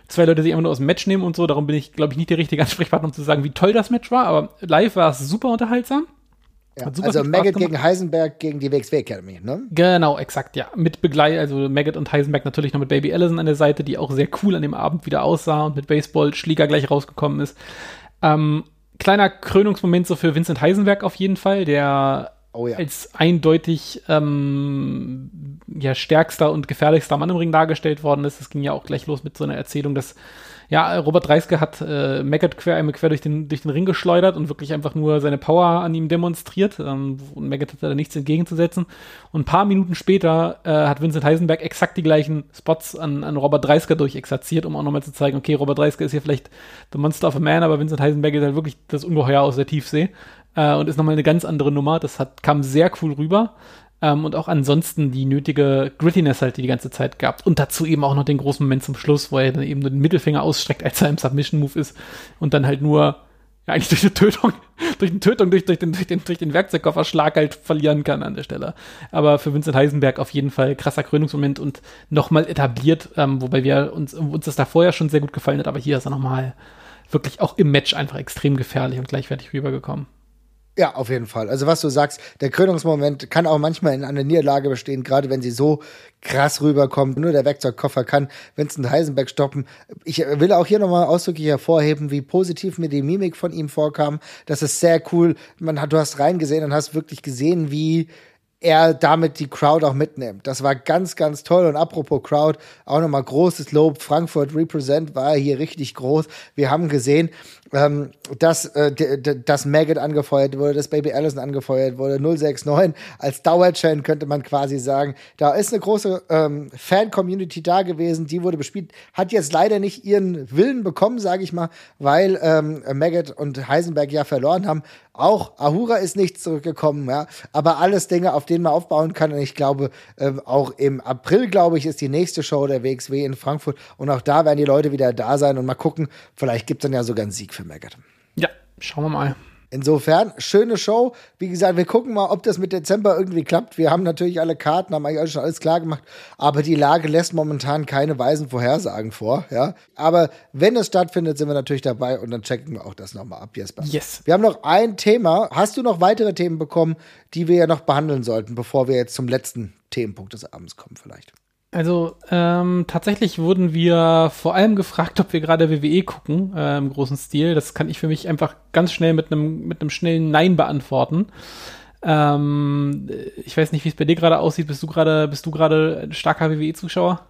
zwei Leute sich einfach nur aus dem Match nehmen und so. Darum bin ich, glaube ich, nicht der richtige Ansprechpartner, um zu sagen, wie toll das Match war, aber live war es super unterhaltsam. Ja, also Maggot gegen Heisenberg gegen die WXW Academy, ne? Genau, exakt, ja. Mit Begleit, also Maggot und Heisenberg natürlich noch mit Baby Allison an der Seite, die auch sehr cool an dem Abend wieder aussah und mit Baseball-Schläger gleich rausgekommen ist. Ähm, kleiner Krönungsmoment so für Vincent Heisenberg auf jeden Fall, der oh ja. als eindeutig ähm, ja, stärkster und gefährlichster Mann im Ring dargestellt worden ist. Es ging ja auch gleich los mit so einer Erzählung, dass ja, Robert Dreiske hat äh, Maggot quer, einmal quer durch den, durch den Ring geschleudert und wirklich einfach nur seine Power an ihm demonstriert. Ähm, und Maggot hatte da nichts entgegenzusetzen. Und ein paar Minuten später äh, hat Vincent Heisenberg exakt die gleichen Spots an, an Robert Dreisker durchexerziert, um auch nochmal zu zeigen, okay, Robert Dreisker ist hier vielleicht the Monster of a Man, aber Vincent Heisenberg ist halt wirklich das Ungeheuer aus der Tiefsee äh, und ist nochmal eine ganz andere Nummer. Das hat, kam sehr cool rüber. Ähm, und auch ansonsten die nötige Grittiness halt, die die ganze Zeit gab. Und dazu eben auch noch den großen Moment zum Schluss, wo er dann eben nur den Mittelfinger ausstreckt, als er im Submission-Move ist und dann halt nur, ja, eigentlich durch eine Tötung, durch eine Tötung, durch, durch, den, durch, den, durch den Werkzeugkofferschlag halt verlieren kann an der Stelle. Aber für Vincent Heisenberg auf jeden Fall krasser Krönungsmoment und nochmal etabliert, ähm, wobei wir uns, uns das da vorher schon sehr gut gefallen hat, aber hier ist er nochmal wirklich auch im Match einfach extrem gefährlich und gleichwertig rübergekommen. Ja, auf jeden Fall. Also was du sagst, der Krönungsmoment kann auch manchmal in einer Niederlage bestehen, gerade wenn sie so krass rüberkommt. Nur der Werkzeugkoffer kann Vincent Heisenberg stoppen. Ich will auch hier nochmal ausdrücklich hervorheben, wie positiv mir die Mimik von ihm vorkam. Das ist sehr cool. Man hat, du hast reingesehen und hast wirklich gesehen, wie er damit die Crowd auch mitnimmt. Das war ganz, ganz toll. Und apropos Crowd, auch nochmal großes Lob. Frankfurt Represent war hier richtig groß. Wir haben gesehen, ähm, dass, äh, dass Maggot angefeuert wurde, dass Baby Allison angefeuert wurde, 069 als Dauerchain könnte man quasi sagen. Da ist eine große ähm, Fan-Community da gewesen, die wurde bespielt, hat jetzt leider nicht ihren Willen bekommen, sage ich mal, weil ähm, Maggot und Heisenberg ja verloren haben. Auch Ahura ist nicht zurückgekommen, ja, aber alles Dinge, auf denen man aufbauen kann. Und ich glaube, äh, auch im April, glaube ich, ist die nächste Show der WXW in Frankfurt und auch da werden die Leute wieder da sein und mal gucken, vielleicht gibt es dann ja sogar einen Sieg Maggot. Ja, schauen wir mal. Insofern, schöne Show. Wie gesagt, wir gucken mal, ob das mit Dezember irgendwie klappt. Wir haben natürlich alle Karten, haben eigentlich schon alles klar gemacht. Aber die Lage lässt momentan keine weisen Vorhersagen vor, ja. Aber wenn es stattfindet, sind wir natürlich dabei und dann checken wir auch das nochmal ab, Jesper. Yes. Wir haben noch ein Thema. Hast du noch weitere Themen bekommen, die wir ja noch behandeln sollten, bevor wir jetzt zum letzten Themenpunkt des Abends kommen, vielleicht? Also ähm, tatsächlich wurden wir vor allem gefragt, ob wir gerade WWE gucken äh, im großen Stil. Das kann ich für mich einfach ganz schnell mit einem mit einem schnellen Nein beantworten. Ähm, ich weiß nicht, wie es bei dir gerade aussieht. Bist du gerade bist du gerade starker WWE-Zuschauer?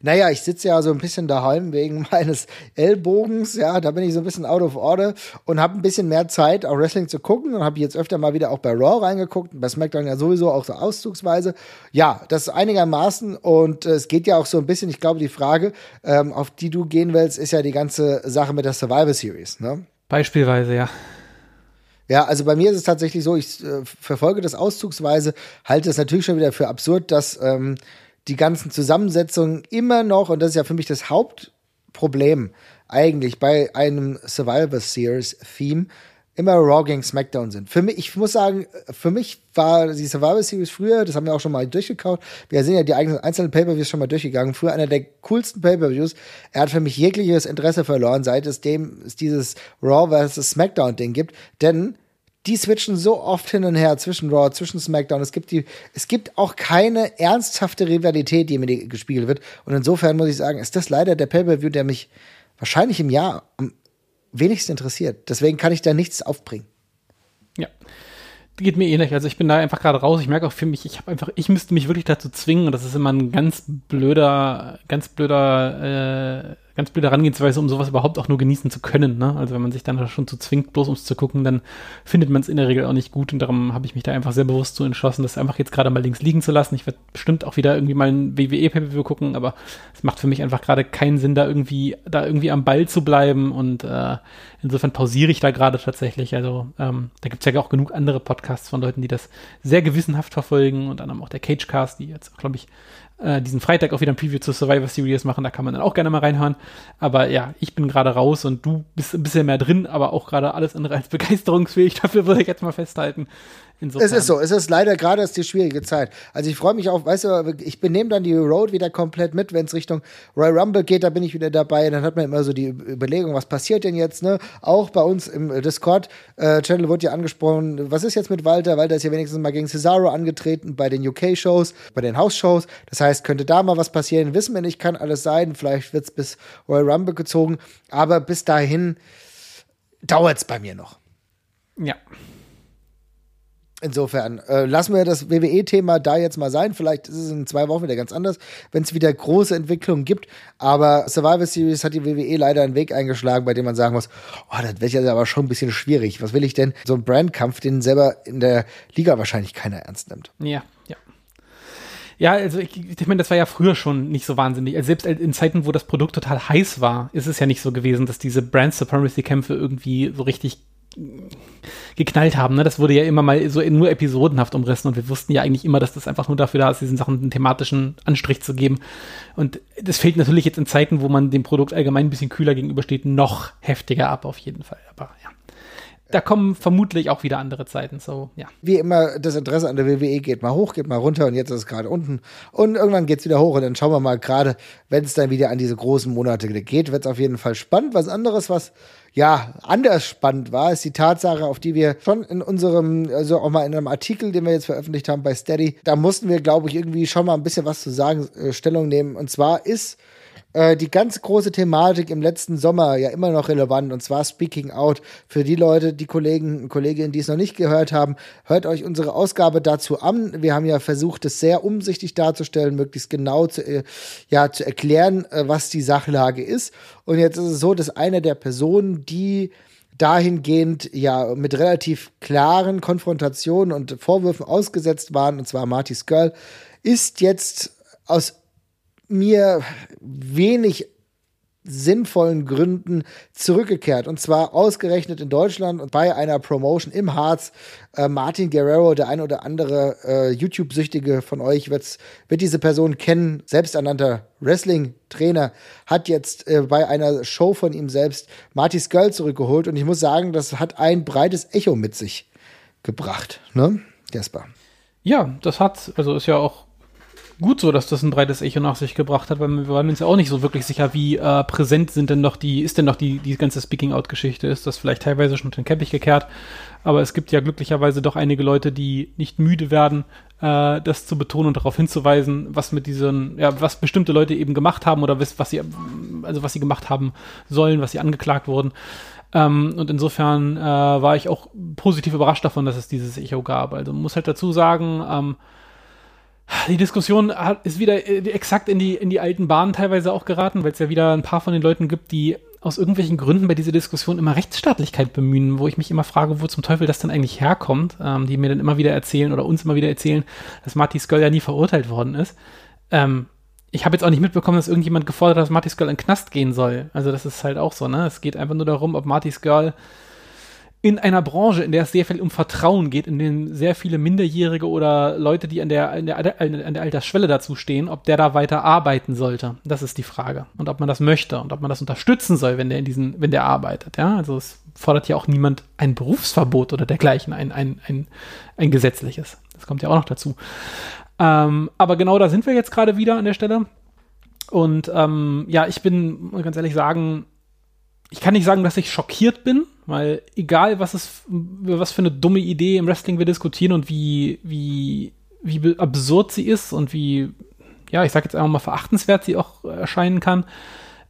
Naja, ich sitze ja so ein bisschen daheim wegen meines Ellbogens, ja, da bin ich so ein bisschen out of order und habe ein bisschen mehr Zeit, auch Wrestling zu gucken und habe jetzt öfter mal wieder auch bei Raw reingeguckt, bei SmackDown ja sowieso auch so auszugsweise. Ja, das ist einigermaßen und äh, es geht ja auch so ein bisschen, ich glaube, die Frage, ähm, auf die du gehen willst, ist ja die ganze Sache mit der Survivor Series, ne? Beispielsweise, ja. Ja, also bei mir ist es tatsächlich so, ich äh, verfolge das auszugsweise, halte es natürlich schon wieder für absurd, dass ähm, die ganzen Zusammensetzungen immer noch, und das ist ja für mich das Hauptproblem eigentlich bei einem Survivor Series Theme, immer Raw gegen SmackDown sind. Für mich, ich muss sagen, für mich war die Survivor Series früher, das haben wir auch schon mal durchgekaut. Wir sind ja die einzelnen Pay-Per-Views schon mal durchgegangen. Früher einer der coolsten Pay-Per-Views. Er hat für mich jegliches Interesse verloren, seit es dem es dieses Raw vs. SmackDown Ding gibt. Denn die switchen so oft hin und her zwischen Raw, zwischen SmackDown. Es gibt die, es gibt auch keine ernsthafte Rivalität, die mir gespiegelt wird. Und insofern muss ich sagen, ist das leider der Pay-Per-View, der mich wahrscheinlich im Jahr am wenigsten interessiert. Deswegen kann ich da nichts aufbringen. Ja. Geht mir ähnlich. Also ich bin da einfach gerade raus. Ich merke auch für mich, ich habe einfach, ich müsste mich wirklich dazu zwingen. Und das ist immer ein ganz blöder, ganz blöder äh, ganz blöde Herangehensweise, um sowas überhaupt auch nur genießen zu können. Ne? Also wenn man sich dann schon zu zwingt, bloß um es zu gucken, dann findet man es in der Regel auch nicht gut. Und darum habe ich mich da einfach sehr bewusst zu entschlossen, das einfach jetzt gerade mal links liegen zu lassen. Ich werde bestimmt auch wieder irgendwie mal ein WWE-PPV gucken, aber es macht für mich einfach gerade keinen Sinn, da irgendwie, da irgendwie am Ball zu bleiben. Und äh, insofern pausiere ich da gerade tatsächlich. Also ähm, da gibt es ja auch genug andere Podcasts von Leuten, die das sehr gewissenhaft verfolgen und anderem auch der Cagecast, die jetzt, glaube ich, äh, diesen Freitag auch wieder ein Preview zur Survivor Series machen. Da kann man dann auch gerne mal reinhören. Aber ja, ich bin gerade raus und du bist ein bisschen mehr drin, aber auch gerade alles andere als begeisterungsfähig. Dafür würde ich jetzt mal festhalten. Insofern. Es ist so, es ist leider gerade ist die schwierige Zeit. Also ich freue mich auf, weißt du, ich benehme dann die Road wieder komplett mit, wenn es Richtung Royal Rumble geht, da bin ich wieder dabei. Dann hat man immer so die Überlegung, was passiert denn jetzt, ne? Auch bei uns im Discord-Channel äh, wurde ja angesprochen, was ist jetzt mit Walter? Walter ist ja wenigstens mal gegen Cesaro angetreten bei den UK-Shows, bei den House-Shows. Das heißt, könnte da mal was passieren? Wissen wir nicht, kann alles sein. Vielleicht wird es bis Royal Rumble gezogen. Aber bis dahin dauert es bei mir noch. Ja. Insofern äh, lassen wir das WWE-Thema da jetzt mal sein. Vielleicht ist es in zwei Wochen wieder ganz anders, wenn es wieder große Entwicklungen gibt. Aber Survivor Series hat die WWE leider einen Weg eingeschlagen, bei dem man sagen muss, oh, das wäre ja aber schon ein bisschen schwierig. Was will ich denn? So ein Brandkampf, den selber in der Liga wahrscheinlich keiner ernst nimmt. Ja, ja. Ja, also ich, ich meine, das war ja früher schon nicht so wahnsinnig. Also selbst in Zeiten, wo das Produkt total heiß war, ist es ja nicht so gewesen, dass diese Brand Supremacy Kämpfe irgendwie so richtig geknallt haben. Ne? Das wurde ja immer mal so nur episodenhaft umrissen und wir wussten ja eigentlich immer, dass das einfach nur dafür da ist, diesen Sachen einen thematischen Anstrich zu geben. Und das fällt natürlich jetzt in Zeiten, wo man dem Produkt allgemein ein bisschen kühler gegenübersteht, noch heftiger ab auf jeden Fall. Aber ja. Da kommen vermutlich auch wieder andere Zeiten, so, ja. Wie immer, das Interesse an der WWE geht mal hoch, geht mal runter und jetzt ist es gerade unten. Und irgendwann geht es wieder hoch und dann schauen wir mal gerade, wenn es dann wieder an diese großen Monate geht, wird es auf jeden Fall spannend. Was anderes, was ja, anders spannend war, ist die Tatsache, auf die wir schon in unserem, also auch mal in einem Artikel, den wir jetzt veröffentlicht haben bei Steady, da mussten wir, glaube ich, irgendwie schon mal ein bisschen was zu sagen, äh, Stellung nehmen. Und zwar ist äh, die ganz große Thematik im letzten Sommer ja immer noch relevant und zwar Speaking Out. Für die Leute, die Kollegen und Kolleginnen, die es noch nicht gehört haben, hört euch unsere Ausgabe dazu an. Wir haben ja versucht, es sehr umsichtig darzustellen, möglichst genau zu, äh, ja, zu erklären, äh, was die Sachlage ist. Und jetzt ist es so, dass eine der Personen, die dahingehend ja mit relativ klaren Konfrontationen und Vorwürfen ausgesetzt waren, und zwar Marty Skrull, ist jetzt aus mir wenig sinnvollen Gründen zurückgekehrt. Und zwar ausgerechnet in Deutschland und bei einer Promotion im Harz. Äh, Martin Guerrero, der ein oder andere äh, YouTube-Süchtige von euch wird diese Person kennen, selbsternannter Wrestling-Trainer, hat jetzt äh, bei einer Show von ihm selbst Marty Skull zurückgeholt. Und ich muss sagen, das hat ein breites Echo mit sich gebracht. Ne, Jasper? Ja, das hat, also ist ja auch gut so, dass das ein breites Echo nach sich gebracht hat, weil wir waren uns ja auch nicht so wirklich sicher, wie äh, präsent sind denn noch die, ist denn noch die, die ganze Speaking-Out-Geschichte? Ist das vielleicht teilweise schon den Käppich gekehrt? Aber es gibt ja glücklicherweise doch einige Leute, die nicht müde werden, äh, das zu betonen und darauf hinzuweisen, was mit diesen, ja, was bestimmte Leute eben gemacht haben oder was, was sie, also was sie gemacht haben sollen, was sie angeklagt wurden. Ähm, und insofern äh, war ich auch positiv überrascht davon, dass es dieses Echo gab. Also man muss halt dazu sagen, ähm, die Diskussion ist wieder äh, exakt in die, in die alten Bahnen teilweise auch geraten, weil es ja wieder ein paar von den Leuten gibt, die aus irgendwelchen Gründen bei dieser Diskussion immer Rechtsstaatlichkeit bemühen, wo ich mich immer frage, wo zum Teufel das denn eigentlich herkommt, ähm, die mir dann immer wieder erzählen oder uns immer wieder erzählen, dass Marty Skull ja nie verurteilt worden ist. Ähm, ich habe jetzt auch nicht mitbekommen, dass irgendjemand gefordert hat, dass Marty Skull in den Knast gehen soll. Also das ist halt auch so, ne? Es geht einfach nur darum, ob Marty Skull in einer Branche, in der es sehr viel um Vertrauen geht, in denen sehr viele Minderjährige oder Leute, die an der, an der, an der Altersschwelle dazu stehen, ob der da weiter arbeiten sollte. Das ist die Frage. Und ob man das möchte und ob man das unterstützen soll, wenn der in diesen, wenn der arbeitet. Ja, also es fordert ja auch niemand ein Berufsverbot oder dergleichen, ein, ein, ein, ein gesetzliches. Das kommt ja auch noch dazu. Ähm, aber genau da sind wir jetzt gerade wieder an der Stelle. Und ähm, ja, ich bin, ganz ehrlich sagen, ich kann nicht sagen, dass ich schockiert bin, weil egal, was es, was für eine dumme Idee im Wrestling wir diskutieren und wie, wie, wie absurd sie ist und wie, ja, ich sag jetzt einfach mal verachtenswert sie auch erscheinen kann,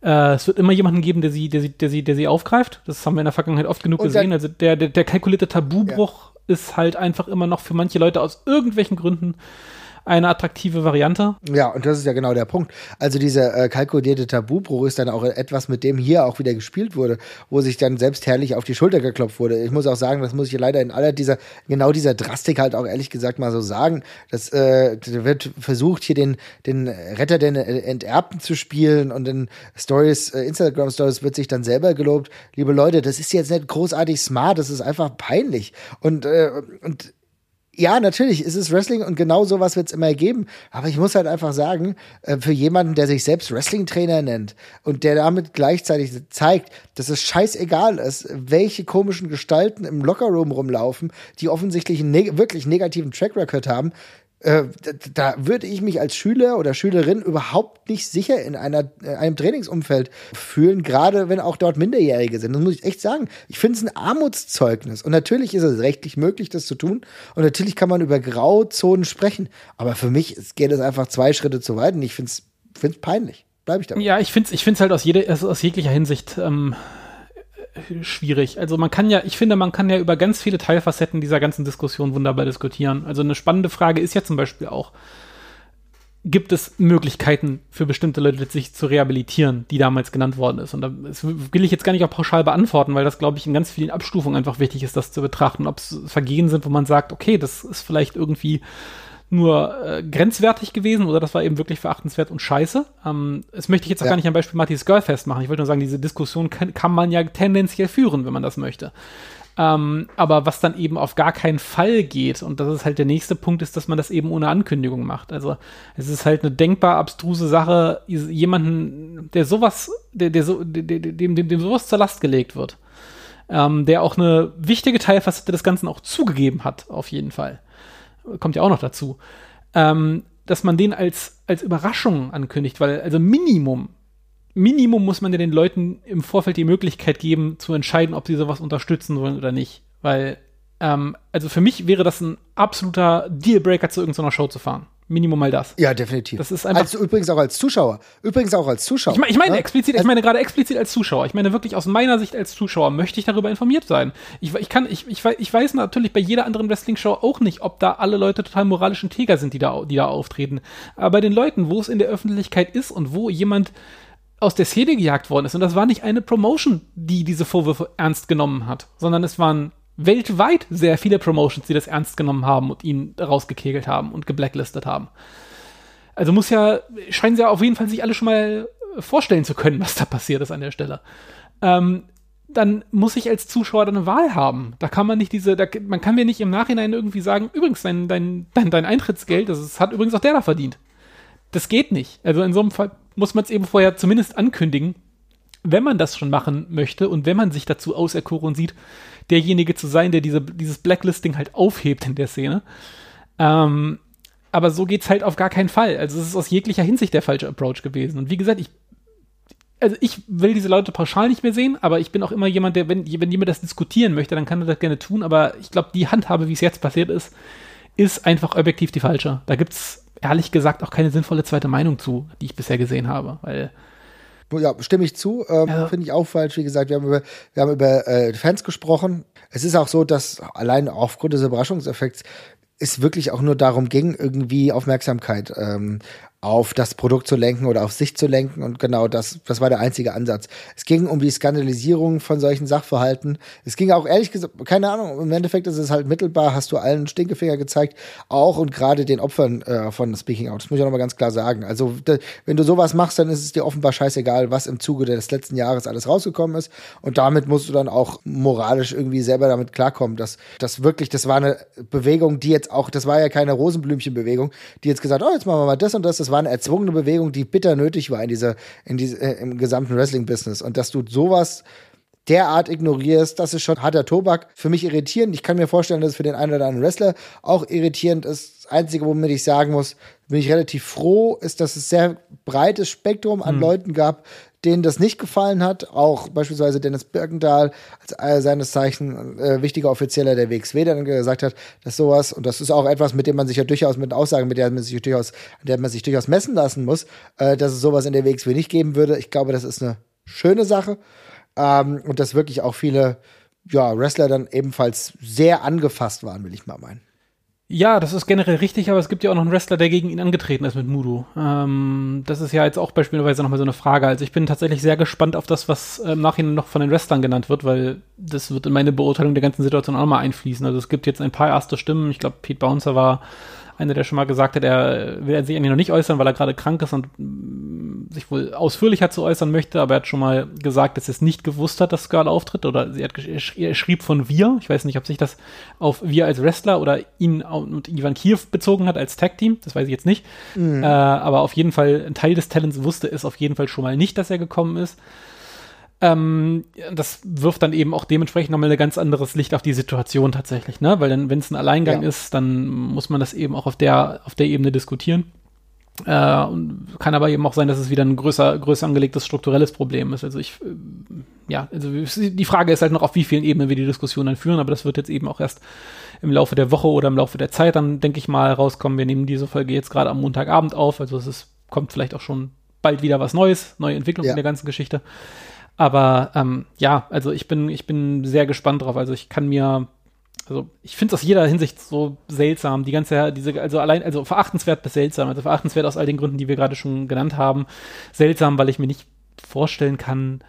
äh, es wird immer jemanden geben, der sie, der sie, der sie, der sie aufgreift. Das haben wir in der Vergangenheit oft genug und gesehen. Also der, der, der kalkulierte Tabubruch ja. ist halt einfach immer noch für manche Leute aus irgendwelchen Gründen eine attraktive Variante. Ja, und das ist ja genau der Punkt. Also dieser äh, kalkulierte Tabubruch ist dann auch etwas, mit dem hier auch wieder gespielt wurde, wo sich dann selbst herrlich auf die Schulter geklopft wurde. Ich muss auch sagen, das muss ich leider in aller dieser, genau dieser Drastik halt auch ehrlich gesagt mal so sagen. Das äh, wird versucht, hier den, den Retter den Enterbten zu spielen und in Stories, äh, Instagram Stories wird sich dann selber gelobt. Liebe Leute, das ist jetzt nicht großartig smart, das ist einfach peinlich. Und, äh, und Ja, natürlich ist es Wrestling und genau sowas wird es immer geben. Aber ich muss halt einfach sagen, äh, für jemanden, der sich selbst Wrestling-Trainer nennt und der damit gleichzeitig zeigt, dass es scheißegal ist, welche komischen Gestalten im Lockerroom rumlaufen, die offensichtlich einen wirklich negativen Track Record haben, äh, da würde ich mich als Schüler oder Schülerin überhaupt nicht sicher in einer, in äh, einem Trainingsumfeld fühlen, gerade wenn auch dort Minderjährige sind. Das muss ich echt sagen. Ich finde es ein Armutszeugnis. Und natürlich ist es rechtlich möglich, das zu tun. Und natürlich kann man über Grauzonen sprechen. Aber für mich geht es einfach zwei Schritte zu weit. Und ich finde es peinlich. Bleibe ich dabei. Ja, ich finde es ich halt aus, jeder, aus jeglicher Hinsicht ähm, schwierig. Also man kann ja, ich finde, man kann ja über ganz viele Teilfacetten dieser ganzen Diskussion wunderbar diskutieren. Also eine spannende Frage ist ja zum Beispiel auch, gibt es Möglichkeiten für bestimmte Leute, sich zu rehabilitieren, die damals genannt worden ist. Und das will ich jetzt gar nicht auch pauschal beantworten, weil das, glaube ich, in ganz vielen Abstufungen einfach wichtig ist, das zu betrachten. Ob es Vergehen sind, wo man sagt, okay, das ist vielleicht irgendwie nur äh, grenzwertig gewesen oder das war eben wirklich verachtenswert und scheiße. Ähm, das möchte ich jetzt auch ja. gar nicht am Beispiel Matthias Girl festmachen. Ich wollte nur sagen, diese Diskussion kann, kann man ja tendenziell führen, wenn man das möchte. Ähm, aber was dann eben auf gar keinen Fall geht, und das ist halt der nächste Punkt, ist, dass man das eben ohne Ankündigung macht. Also es ist halt eine denkbar abstruse Sache, jemanden, der sowas, der, der so, dem, dem, dem sowas zur Last gelegt wird, ähm, der auch eine wichtige Teilfacette des Ganzen auch zugegeben hat, auf jeden Fall kommt ja auch noch dazu, ähm, dass man den als, als Überraschung ankündigt, weil also Minimum, Minimum muss man ja den Leuten im Vorfeld die Möglichkeit geben, zu entscheiden, ob sie sowas unterstützen wollen oder nicht. Weil, ähm, also für mich wäre das ein absoluter Dealbreaker, zu irgendeiner Show zu fahren. Minimum mal das. Ja, definitiv. Das ist einfach. Also übrigens auch als Zuschauer. Übrigens auch als Zuschauer. Ich, meine, ich meine ja? explizit, ich meine gerade explizit als Zuschauer. Ich meine wirklich aus meiner Sicht als Zuschauer möchte ich darüber informiert sein. Ich, ich kann, ich, ich, ich weiß natürlich bei jeder anderen Wrestling-Show auch nicht, ob da alle Leute total moralischen Tiger sind, die da, die da auftreten. Aber bei den Leuten, wo es in der Öffentlichkeit ist und wo jemand aus der Szene gejagt worden ist, und das war nicht eine Promotion, die diese Vorwürfe ernst genommen hat, sondern es waren weltweit sehr viele Promotions, die das ernst genommen haben und ihn rausgekegelt haben und geblacklistet haben. Also muss ja, scheinen sie ja auf jeden Fall sich alle schon mal vorstellen zu können, was da passiert ist an der Stelle. Ähm, dann muss ich als Zuschauer dann eine Wahl haben. Da kann man nicht diese, da, man kann mir nicht im Nachhinein irgendwie sagen, übrigens, dein, dein, dein, dein Eintrittsgeld, das ist, hat übrigens auch der da verdient. Das geht nicht. Also in so einem Fall muss man es eben vorher zumindest ankündigen, wenn man das schon machen möchte und wenn man sich dazu auserkoren sieht, derjenige zu sein, der diese, dieses Blacklisting halt aufhebt in der Szene. Ähm, aber so geht's halt auf gar keinen Fall. Also es ist aus jeglicher Hinsicht der falsche Approach gewesen. Und wie gesagt, ich also ich will diese Leute pauschal nicht mehr sehen, aber ich bin auch immer jemand, der, wenn, wenn jemand das diskutieren möchte, dann kann er das gerne tun, aber ich glaube, die Handhabe, wie es jetzt passiert ist, ist einfach objektiv die falsche. Da gibt's ehrlich gesagt auch keine sinnvolle zweite Meinung zu, die ich bisher gesehen habe, weil ja, stimme ich zu. Ähm, ja. Finde ich auch falsch. Wie gesagt, wir haben über, wir haben über äh, Fans gesprochen. Es ist auch so, dass allein aufgrund des Überraschungseffekts es wirklich auch nur darum ging, irgendwie Aufmerksamkeit ähm, auf das Produkt zu lenken oder auf sich zu lenken. Und genau das, das war der einzige Ansatz. Es ging um die Skandalisierung von solchen Sachverhalten. Es ging auch ehrlich gesagt, keine Ahnung, im Endeffekt ist es halt mittelbar, hast du allen Stinkefinger gezeigt, auch und gerade den Opfern äh, von Speaking Out. Das muss ich auch nochmal ganz klar sagen. Also, de, wenn du sowas machst, dann ist es dir offenbar scheißegal, was im Zuge des letzten Jahres alles rausgekommen ist. Und damit musst du dann auch moralisch irgendwie selber damit klarkommen, dass das wirklich, das war eine Bewegung, die jetzt auch, das war ja keine Rosenblümchenbewegung, die jetzt gesagt, oh, jetzt machen wir mal das und das, das war eine erzwungene Bewegung, die bitter nötig war in dieser, in diese, äh, im gesamten Wrestling-Business. Und dass du sowas derart ignorierst, das ist schon harter Tobak. Für mich irritierend. Ich kann mir vorstellen, dass es für den einen oder anderen Wrestler auch irritierend ist. Das Einzige, womit ich sagen muss, bin ich relativ froh, ist, dass es sehr breites Spektrum an mhm. Leuten gab, denen das nicht gefallen hat, auch beispielsweise Dennis Birkendahl als seines Zeichen äh, wichtiger Offizieller der WXW, der dann gesagt hat, dass sowas, und das ist auch etwas, mit dem man sich ja durchaus mit Aussagen, mit der man sich durchaus, der man sich durchaus messen lassen muss, äh, dass es sowas in der WXW nicht geben würde. Ich glaube, das ist eine schöne Sache. Ähm, und dass wirklich auch viele ja, Wrestler dann ebenfalls sehr angefasst waren, will ich mal meinen. Ja, das ist generell richtig, aber es gibt ja auch noch einen Wrestler, der gegen ihn angetreten ist mit Mudo. Ähm, das ist ja jetzt auch beispielsweise nochmal so eine Frage. Also ich bin tatsächlich sehr gespannt auf das, was im Nachhinein noch von den Wrestlern genannt wird, weil das wird in meine Beurteilung der ganzen Situation auch nochmal einfließen. Also es gibt jetzt ein paar erste Stimmen. Ich glaube, Pete Bouncer war einer, der schon mal gesagt hat, er will sich eigentlich noch nicht äußern, weil er gerade krank ist und mm, sich wohl ausführlicher zu äußern möchte, aber er hat schon mal gesagt, dass er es nicht gewusst hat, dass Skull auftritt oder sie hat, er schrieb von wir. Ich weiß nicht, ob sich das auf wir als Wrestler oder ihn und Ivan Kiev bezogen hat als Tag-Team, das weiß ich jetzt nicht. Mhm. Äh, aber auf jeden Fall, ein Teil des Talents wusste es auf jeden Fall schon mal nicht, dass er gekommen ist. Ähm, das wirft dann eben auch dementsprechend nochmal ein ganz anderes Licht auf die Situation tatsächlich, ne? Weil dann, wenn es ein Alleingang ja. ist, dann muss man das eben auch auf der, auf der Ebene diskutieren. Äh, und kann aber eben auch sein, dass es wieder ein größer, größer angelegtes strukturelles Problem ist. Also ich, äh, ja, also die Frage ist halt noch, auf wie vielen Ebenen wir die Diskussion dann führen, aber das wird jetzt eben auch erst im Laufe der Woche oder im Laufe der Zeit dann, denke ich mal, rauskommen. Wir nehmen diese Folge jetzt gerade am Montagabend auf, also es ist, kommt vielleicht auch schon bald wieder was Neues, neue Entwicklung ja. in der ganzen Geschichte. Aber ähm, ja, also ich bin, ich bin sehr gespannt drauf. Also ich kann mir, also ich finde es aus jeder Hinsicht so seltsam. Die ganze, diese, also allein, also verachtenswert bis seltsam. Also verachtenswert aus all den Gründen, die wir gerade schon genannt haben. Seltsam, weil ich mir nicht vorstellen kann,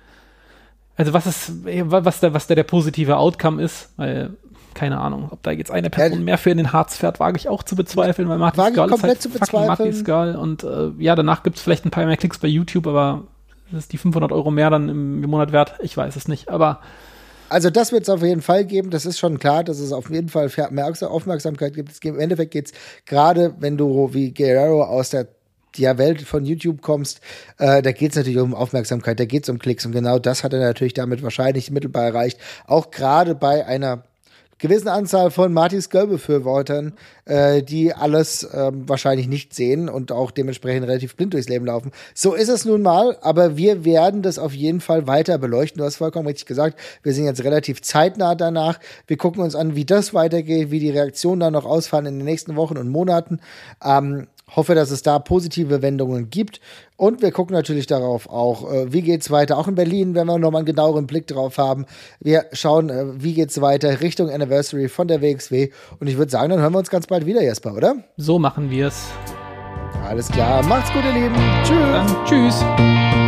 also was ist, was der, was der, der positive Outcome ist, weil keine Ahnung, ob da jetzt eine Person ja, mehr für in den Harz fährt, wage ich auch zu bezweifeln, weil Martin Skull ist halt zu fucking Martin Skull und äh, ja, danach gibt es vielleicht ein paar mehr Klicks bei YouTube, aber ist die 500 Euro mehr dann im, Monat wert? Ich weiß es nicht, aber also das wird es auf jeden Fall geben. Das ist schon klar, dass es auf jeden Fall mehr Aufmerksamkeit gibt. Im Endeffekt geht es gerade, wenn du wie Guerrero aus der der Welt von YouTube kommst, äh, da geht es natürlich um Aufmerksamkeit, da geht es um Klicks und genau das hat er natürlich damit wahrscheinlich mittelbar erreicht. Auch gerade bei einer gewissen Anzahl von Martys Girl-Befürwortern, äh, die alles äh, wahrscheinlich nicht sehen und auch dementsprechend relativ blind durchs Leben laufen. So ist es nun mal, aber wir werden das auf jeden Fall weiter beleuchten. Du hast vollkommen richtig gesagt, wir sind jetzt relativ zeitnah danach. Wir gucken uns an, wie das weitergeht, wie die Reaktionen da noch ausfallen in den nächsten Wochen und Monaten. Ähm, hoffe, dass es da positive Wendungen gibt. Und wir gucken natürlich darauf auch, äh, wie geht's weiter. Auch in Berlin, wenn wir nochmal einen genaueren Blick drauf haben. Wir schauen, äh, wie geht's weiter Richtung Anniversary von der WXW. Und ich würde sagen, dann hören wir uns ganz bald wieder, Jesper, oder? So machen wir es. Alles klar. Macht's gut, ihr Lieben. Tschüss. Dann, tschüss.